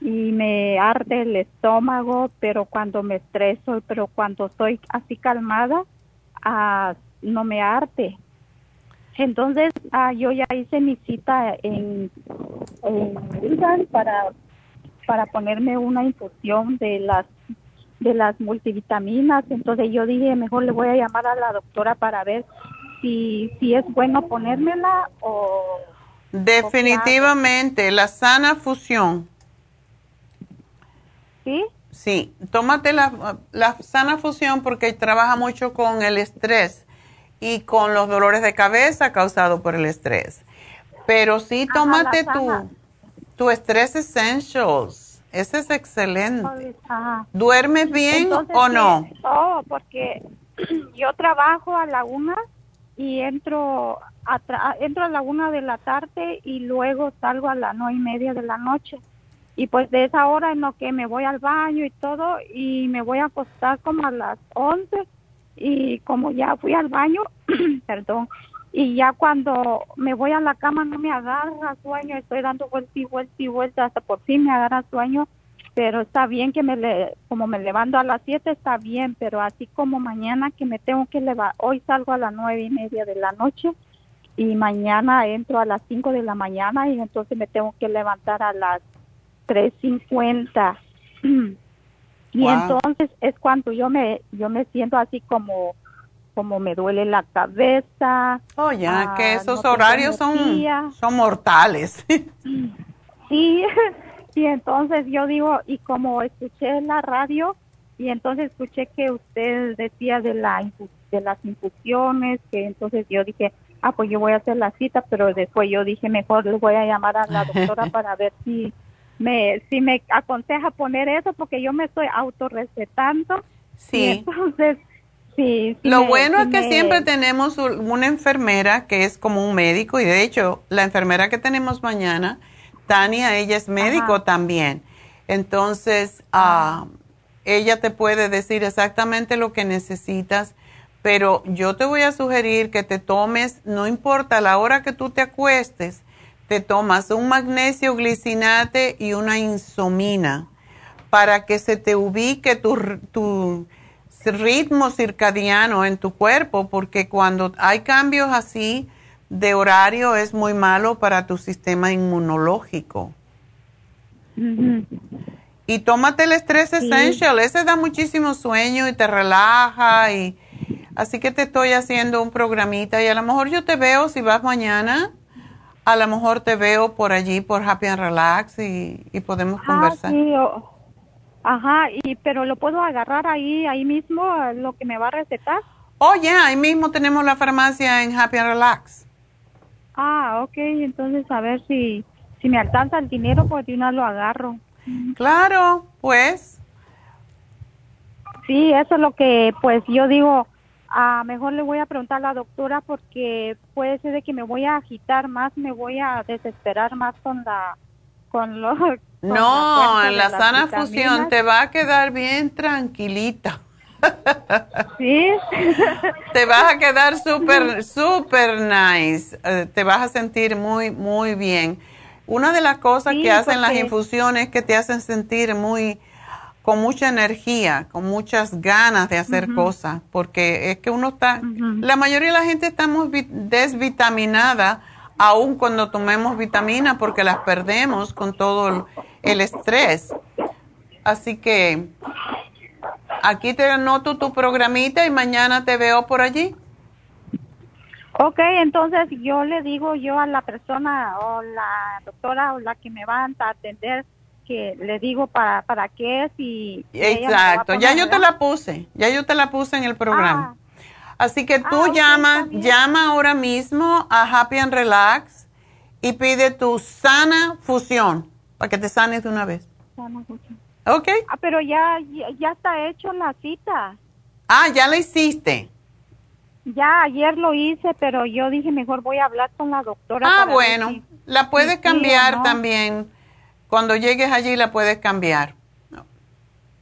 y me arde el estómago, pero cuando me estreso, pero cuando estoy así calmada, ah, no me arde. Entonces, ah, yo ya hice mi cita en, en para, para ponerme una infusión de las de las multivitaminas. Entonces yo dije, mejor le voy a llamar a la doctora para ver si, si es bueno ponérmela o... Definitivamente, la sana fusión. ¿Sí? Sí, tómate la, la sana fusión porque trabaja mucho con el estrés y con los dolores de cabeza causados por el estrés. Pero sí, tómate tu, tu Stress Essentials. Ese es excelente. ¿Duermes bien o no? Oh, porque yo trabajo a la una y entro a, entro a la una de la tarde y luego salgo a las nueve y media de la noche. Y pues de esa hora en lo que me voy al baño y todo y me voy a acostar como a las once y como ya fui al baño, perdón, y ya cuando me voy a la cama no me agarra sueño, estoy dando vuelta y vuelta y vuelta, hasta por fin me agarra sueño, pero está bien que me le, como me levanto a las 7 está bien, pero así como mañana que me tengo que levantar, hoy salgo a las nueve y media de la noche y mañana entro a las 5 de la mañana y entonces me tengo que levantar a las 3.50. y entonces es cuando yo me yo me siento así como como me duele la cabeza. Oh, ya, que ah, esos horarios son, son mortales. sí, y entonces yo digo, y como escuché la radio, y entonces escuché que usted decía de, la, de las infusiones, que entonces yo dije, ah, pues yo voy a hacer la cita, pero después yo dije, mejor le voy a llamar a la doctora para ver si me, si me aconseja poner eso, porque yo me estoy autorrecetando. Sí. entonces lo bueno es que siempre tenemos una enfermera que es como un médico y de hecho la enfermera que tenemos mañana, Tania, ella es médico también. Entonces, ah, ella te puede decir exactamente lo que necesitas, pero yo te voy a sugerir que te tomes, no importa la hora que tú te acuestes, te tomas un magnesio glicinate y una insomina para que se te ubique tu, tu ritmo circadiano en tu cuerpo, porque cuando hay cambios así de horario es muy malo para tu sistema inmunológico. Y tómate el estrés essential, ese da muchísimo sueño y te relaja y así que te estoy haciendo un programita y a lo mejor yo te veo si vas mañana, a lo mejor te veo por allí por Happy and Relax y, podemos ah, conversar. Ajá, y pero lo puedo agarrar ahí, ahí mismo, lo que me va a recetar. Oh, ya, ahí mismo tenemos la farmacia en Happy and Relax. Ah, ok, entonces a ver si, si me alcanza el dinero, pues de una lo agarro. Claro, pues. Sí, eso es lo que, pues yo digo, a mejor le voy a preguntar a la doctora porque puede ser de que me voy a agitar más, me voy a desesperar más con la, con lo, no, en la sana fusión te va a quedar bien tranquilita. Sí. te vas a quedar súper, súper nice. Eh, te vas a sentir muy, muy bien. Una de las cosas que hacen las infusiones es que te hacen sentir muy, con mucha energía, con muchas ganas de hacer cosas, porque es que uno está, la mayoría de la gente estamos desvitaminada aun cuando tomemos vitaminas porque las perdemos con todo el, estrés. Así que aquí te anoto tu programita y mañana te veo por allí. Ok, entonces yo le digo yo a la persona o la doctora o la que me va a atender que le digo para, para qué es y... Exacto, ya yo te la puse, ya yo te la puse en el programa. Ah, Así que tú ah, llama, llama ahora mismo a Happy and Relax y pide tu sana fusión para que te sanes de una vez. Sana fusión. ¿Ok? Ah, pero ya, ya, está hecho la cita. Ah, ya la hiciste. Ya ayer lo hice, pero yo dije mejor voy a hablar con la doctora. Ah, bueno, la puedes cambiar también. Cuando llegues allí la puedes cambiar.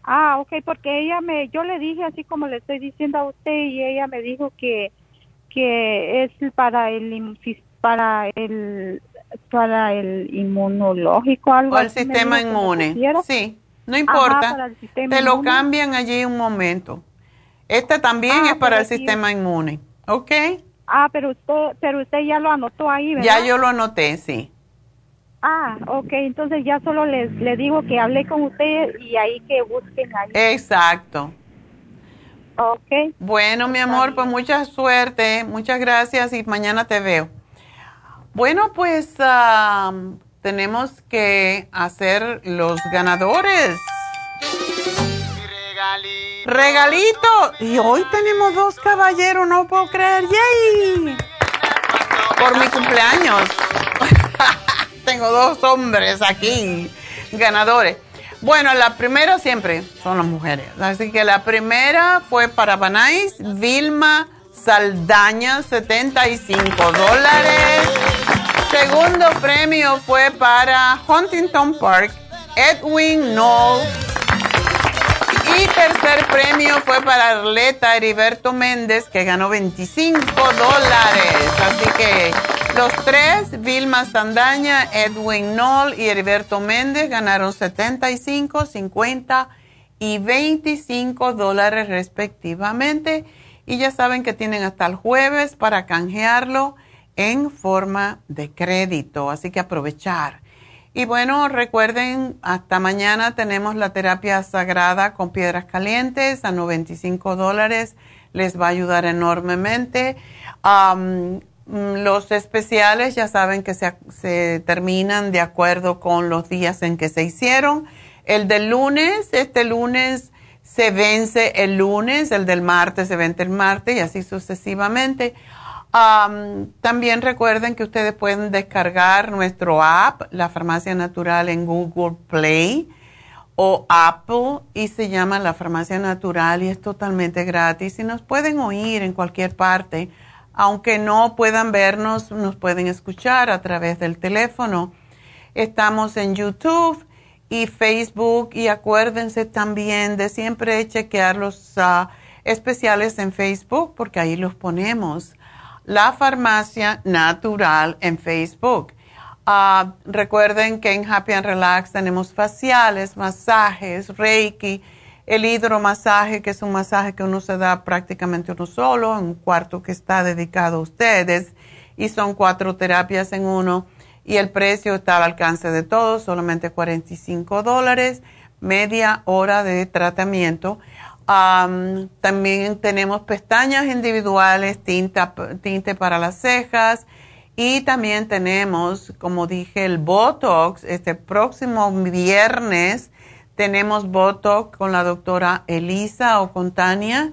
Ah, ok, porque ella me, yo le dije así como le estoy diciendo a usted y ella me dijo que que es para el para el para el inmunológico algo. O el sistema inmune. Sí, no importa. Te lo cambian allí un momento. Este también ah, es para el sistema inmune, ¿ok? Ah, pero usted, pero usted ya lo anotó ahí, ¿verdad? Ya yo lo anoté, sí. Ah, ok, entonces ya solo les le digo que hablé con usted y ahí que busquen ahí. Exacto. Ok. Bueno, mi amor, pues mucha suerte, muchas gracias y mañana te veo. Bueno, pues tenemos que hacer los ganadores. Regalito. Y hoy tenemos dos caballeros, no puedo creer. ¡Yay! Por mi cumpleaños. Tengo dos hombres aquí, ganadores. Bueno, la primera siempre son las mujeres. Así que la primera fue para Banais, Vilma Saldaña, 75 dólares. Segundo premio fue para Huntington Park, Edwin Knoll. Y tercer premio fue para Arleta Heriberto Méndez, que ganó 25 dólares. Así que los tres, Vilma Sandaña, Edwin Knoll y Heriberto Méndez, ganaron 75, 50 y 25 dólares respectivamente. Y ya saben que tienen hasta el jueves para canjearlo en forma de crédito. Así que aprovechar. Y bueno, recuerden, hasta mañana tenemos la terapia sagrada con piedras calientes a 95 dólares. Les va a ayudar enormemente. Los especiales ya saben que se, terminan de acuerdo con los días en que se hicieron. El del lunes, este lunes se vence el lunes, el del martes se vence el martes y así sucesivamente. Am, también recuerden que ustedes pueden descargar nuestro app, La Farmacia Natural, en Google Play o Apple y se llama La Farmacia Natural y es totalmente gratis y nos pueden oír en cualquier parte. Aunque no puedan vernos, nos pueden escuchar a través del teléfono. Estamos en YouTube y Facebook y acuérdense también de siempre chequear los ah, especiales en Facebook porque ahí los ponemos. La Farmacia Natural en Facebook. Ah, recuerden que en Happy and Relax tenemos faciales, masajes, reiki, el hidromasaje, que es un masaje que uno se da prácticamente uno solo, en un cuarto que está dedicado a ustedes, y son cuatro terapias en uno, y el precio está al alcance de todos, solamente 45 dólares, media hora de tratamiento. Am, también tenemos pestañas individuales, tinta, tinte para las cejas y también tenemos, como dije, el Botox. Este próximo viernes tenemos Botox con la doctora Elisa o con Tania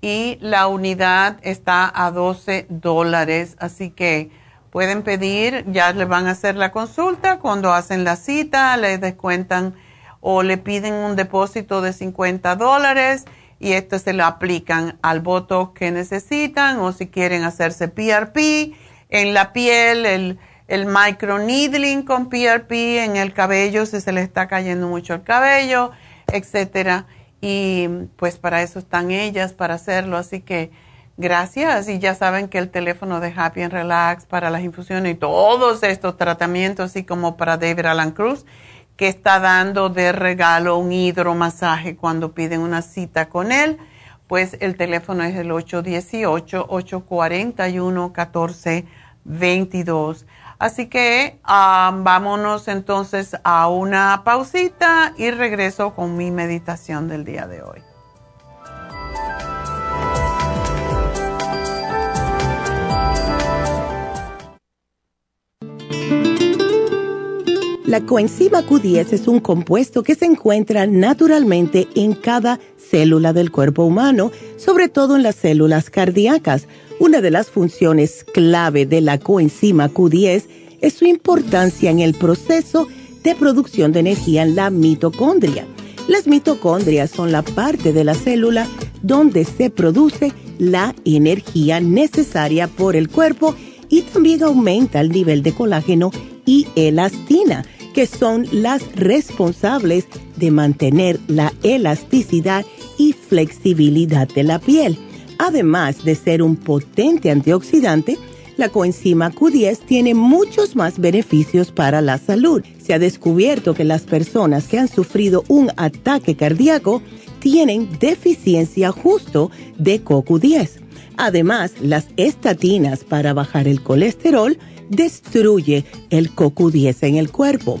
y la unidad está a 12 dólares. Así que pueden pedir, ya les van a hacer la consulta. Cuando hacen la cita, les descuentan o le piden un depósito de 50 dólares y esto se lo aplican al voto que necesitan o si quieren hacerse PRP en la piel, el, el microneedling con PRP en el cabello si se le está cayendo mucho el cabello, etcétera. Y pues para eso están ellas, para hacerlo. Así que gracias. Y ya saben que el teléfono de Happy and Relax para las infusiones y todos estos tratamientos, así como para David Alan Cruz, que está dando de regalo un hidromasaje cuando piden una cita con él, pues el teléfono es el 818-841-1422. Así que vámonos entonces a una pausita y regreso con mi meditación del día de hoy. La coenzima Q10 es un compuesto que se encuentra naturalmente en cada célula del cuerpo humano, sobre todo en las células cardíacas. Una de las funciones clave de la coenzima Q10 es su importancia en el proceso de producción de energía en la mitocondria. Las mitocondrias son la parte de la célula donde se produce la energía necesaria por el cuerpo y también aumenta el nivel de colágeno y elastina que son las responsables de mantener la elasticidad y flexibilidad de la piel. Además de ser un potente antioxidante, la coenzima Q10 tiene muchos más beneficios para la salud. Se ha descubierto que las personas que han sufrido un ataque cardíaco tienen deficiencia justo de CoQ10. Además, las estatinas para bajar el colesterol destruye el CoQ10 en el cuerpo.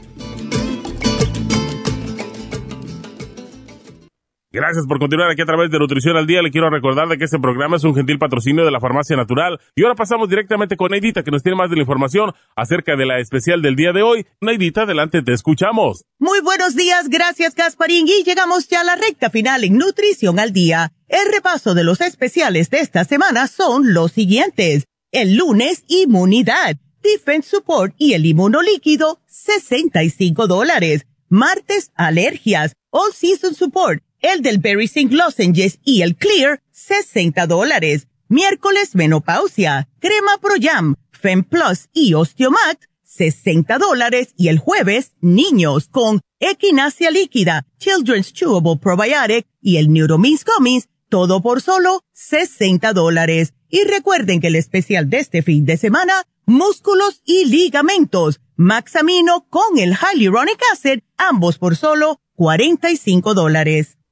Gracias por continuar aquí a través de Nutrición al Día. Le quiero recordar de que este programa es un gentil patrocinio de la Farmacia Natural. Y ahora pasamos directamente con Neidita, que nos tiene más de la información acerca de la especial del día de hoy. Neidita, adelante, te escuchamos. Muy buenos días, gracias Gasparín. Y llegamos ya a la recta final en Nutrición al Día. El repaso de los especiales de esta semana son los siguientes. El lunes, Inmunidad, Defense Support y el Inmunolíquido, 65 dólares. Martes, Alergias, All Season Support el del Berry St. Lozenges y el Clear, 60 dólares. Miércoles, menopausia, crema Pro Jam, Fem Plus y Osteomat, 60 dólares. Y el jueves, niños con equinacia líquida, Children's Chewable Probiotic y el Neuromins Gummies, todo por solo 60 dólares. Y recuerden que el especial de este fin de semana, músculos y ligamentos, Maxamino con el Hyaluronic Acid, ambos por solo 45 dólares.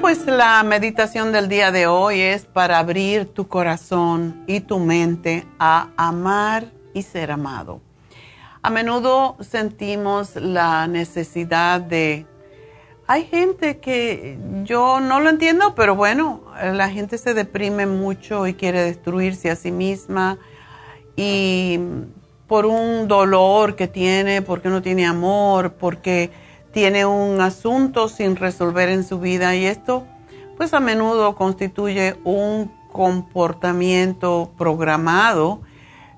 Pues la meditación del día de hoy es para abrir tu corazón y tu mente a amar y ser amado. A menudo sentimos la necesidad de... Hay gente que yo no lo entiendo, pero bueno, la gente se deprime mucho y quiere destruirse a sí misma y por un dolor que tiene, porque no tiene amor, porque tiene un asunto sin resolver en su vida y esto pues a menudo constituye un comportamiento programado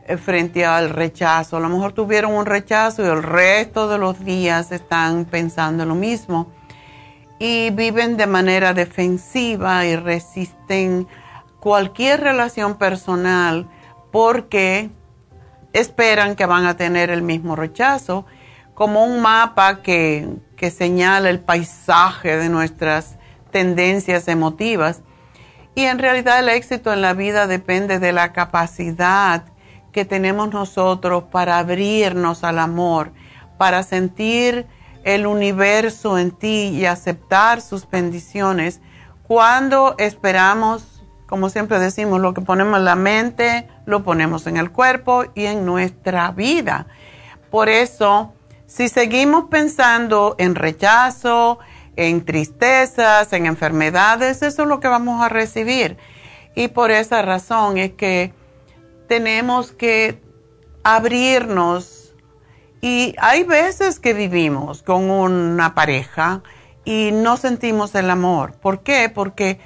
eh, frente al rechazo. A lo mejor tuvieron un rechazo y el resto de los días están pensando lo mismo y viven de manera defensiva y resisten cualquier relación personal porque esperan que van a tener el mismo rechazo como un mapa que, que señala el paisaje de nuestras tendencias emotivas. Y en realidad el éxito en la vida depende de la capacidad que tenemos nosotros para abrirnos al amor, para sentir el universo en ti y aceptar sus bendiciones. Cuando esperamos, como siempre decimos, lo que ponemos en la mente, lo ponemos en el cuerpo y en nuestra vida. Por eso, si seguimos pensando en rechazo, en tristezas, en enfermedades, eso es lo que vamos a recibir. Y por esa razón es que tenemos que abrirnos. Y hay veces que vivimos con una pareja y no sentimos el amor. ¿Por qué? Porque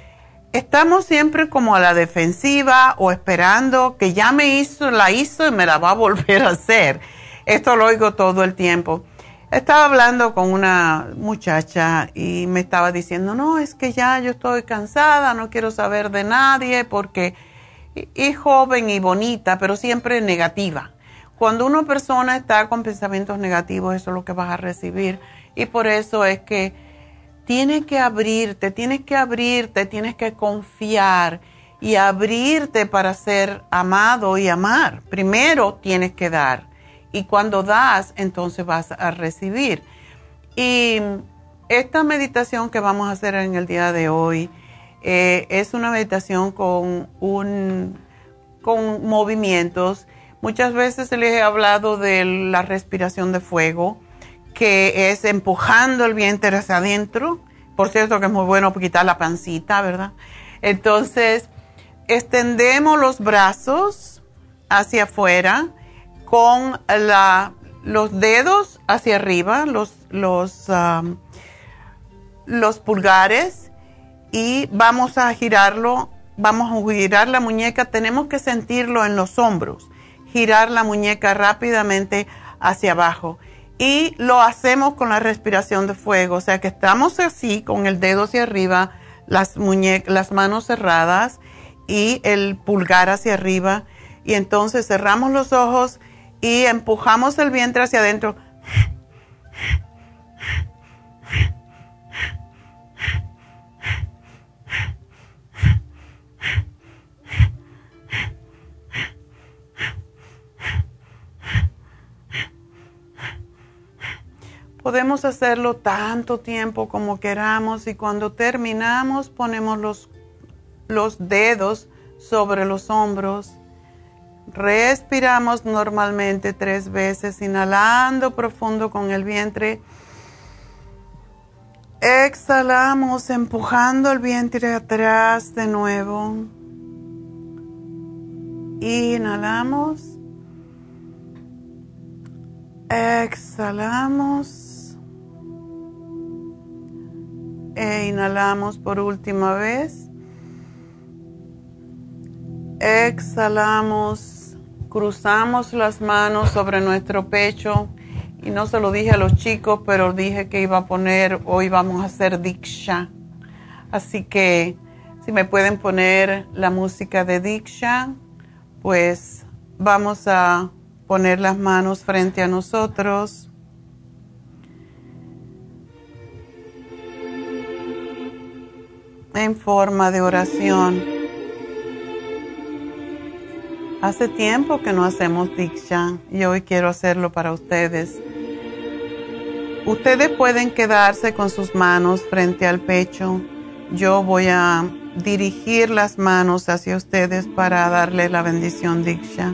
estamos siempre como a la defensiva o esperando que ya me hizo, la hizo y me la va a volver a hacer esto lo oigo todo el tiempo. Estaba hablando con una muchacha y me estaba diciendo, no, es que ya yo estoy cansada, no quiero saber de nadie porque es joven y bonita, pero siempre negativa. Cuando una persona está con pensamientos negativos, eso es lo que vas a recibir. Y por eso es que tienes que abrirte, tienes que abrirte, tienes que confiar y abrirte para ser amado y amar. Primero tienes que dar y cuando das, entonces vas a recibir. Y esta meditación que vamos a hacer en el día de hoy eh, es una meditación con, un, con movimientos. Muchas veces les he hablado de la respiración de fuego, que es empujando el vientre hacia adentro. Por cierto, que es muy bueno quitar la pancita, ¿verdad? Entonces, extendemos los brazos hacia afuera con los dedos hacia arriba, los, los, los pulgares y vamos a girarlo, vamos a girar la muñeca, tenemos que sentirlo en los hombros, girar la muñeca rápidamente hacia abajo. Y lo hacemos con la respiración de fuego, o sea que estamos así, con el dedo hacia arriba, las, las manos cerradas y el pulgar hacia arriba. Y entonces cerramos los ojos y empujamos el vientre hacia adentro. Podemos hacerlo tanto tiempo como queramos y cuando terminamos ponemos los, los dedos sobre los hombros. Respiramos normalmente tres veces, inhalando profundo con el vientre. Exhalamos empujando el vientre atrás de nuevo. Inhalamos. Exhalamos. E inhalamos por última vez. Exhalamos, cruzamos las manos sobre nuestro pecho. Y no se lo dije a los chicos, pero dije que iba a poner, hoy vamos a hacer Diksha. Así que si me pueden poner la música de Diksha, pues vamos a poner las manos frente a nosotros. en forma de oración. Hace tiempo que no hacemos Diksha y hoy quiero hacerlo para ustedes. Ustedes pueden quedarse con sus manos frente al pecho. Yo voy a dirigir las manos hacia ustedes para darle la bendición Diksha.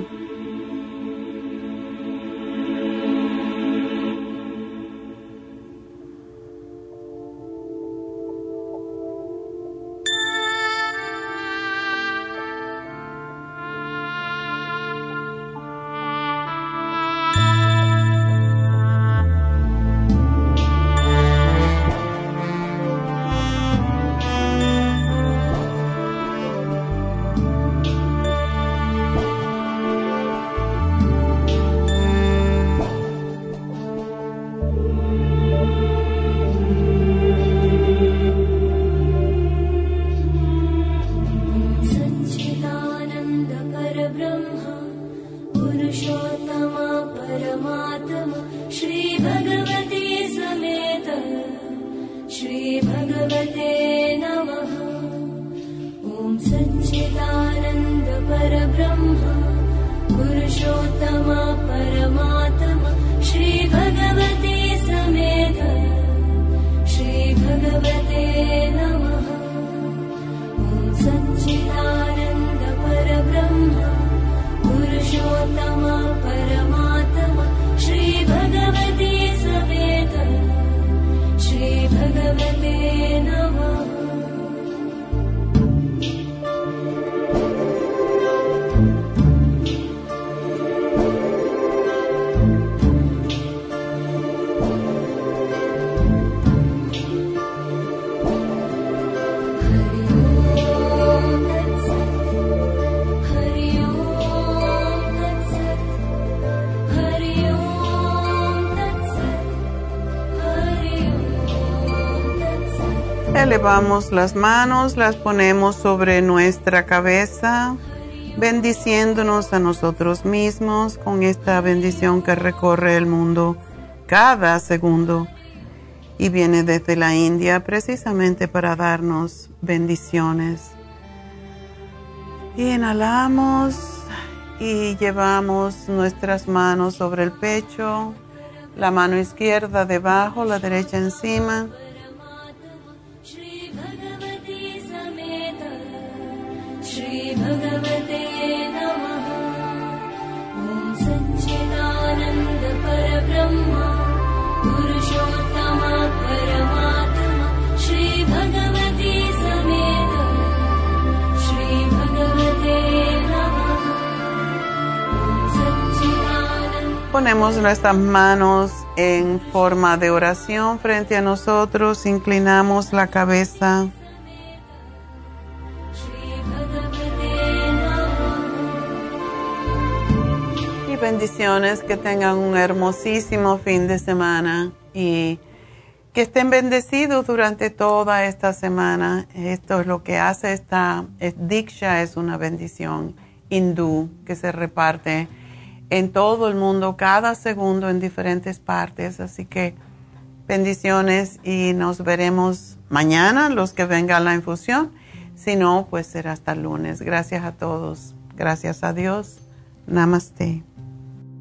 श्रीभगवते नमः। ॐ सञ्चिदानन्दपरब्रह्म पुरुषोत्त elevamos las manos, las ponemos sobre nuestra cabeza, bendiciéndonos a nosotros mismos con esta bendición que recorre el mundo cada segundo y viene desde la India precisamente para darnos bendiciones. Inhalamos y llevamos nuestras manos sobre el pecho, la mano izquierda debajo, la derecha encima Ponemos nuestras manos en forma de oración frente a nosotros, inclinamos la cabeza. Bendiciones, que tengan un hermosísimo fin de semana y que estén bendecidos durante toda esta semana. Esto es lo que hace esta Diksha, es una bendición hindú que se reparte en todo el mundo cada segundo en diferentes partes. Así que bendiciones y nos veremos mañana los que vengan la infusión. Si no, pues será hasta el lunes. Gracias a todos. Gracias a Dios. Namaste.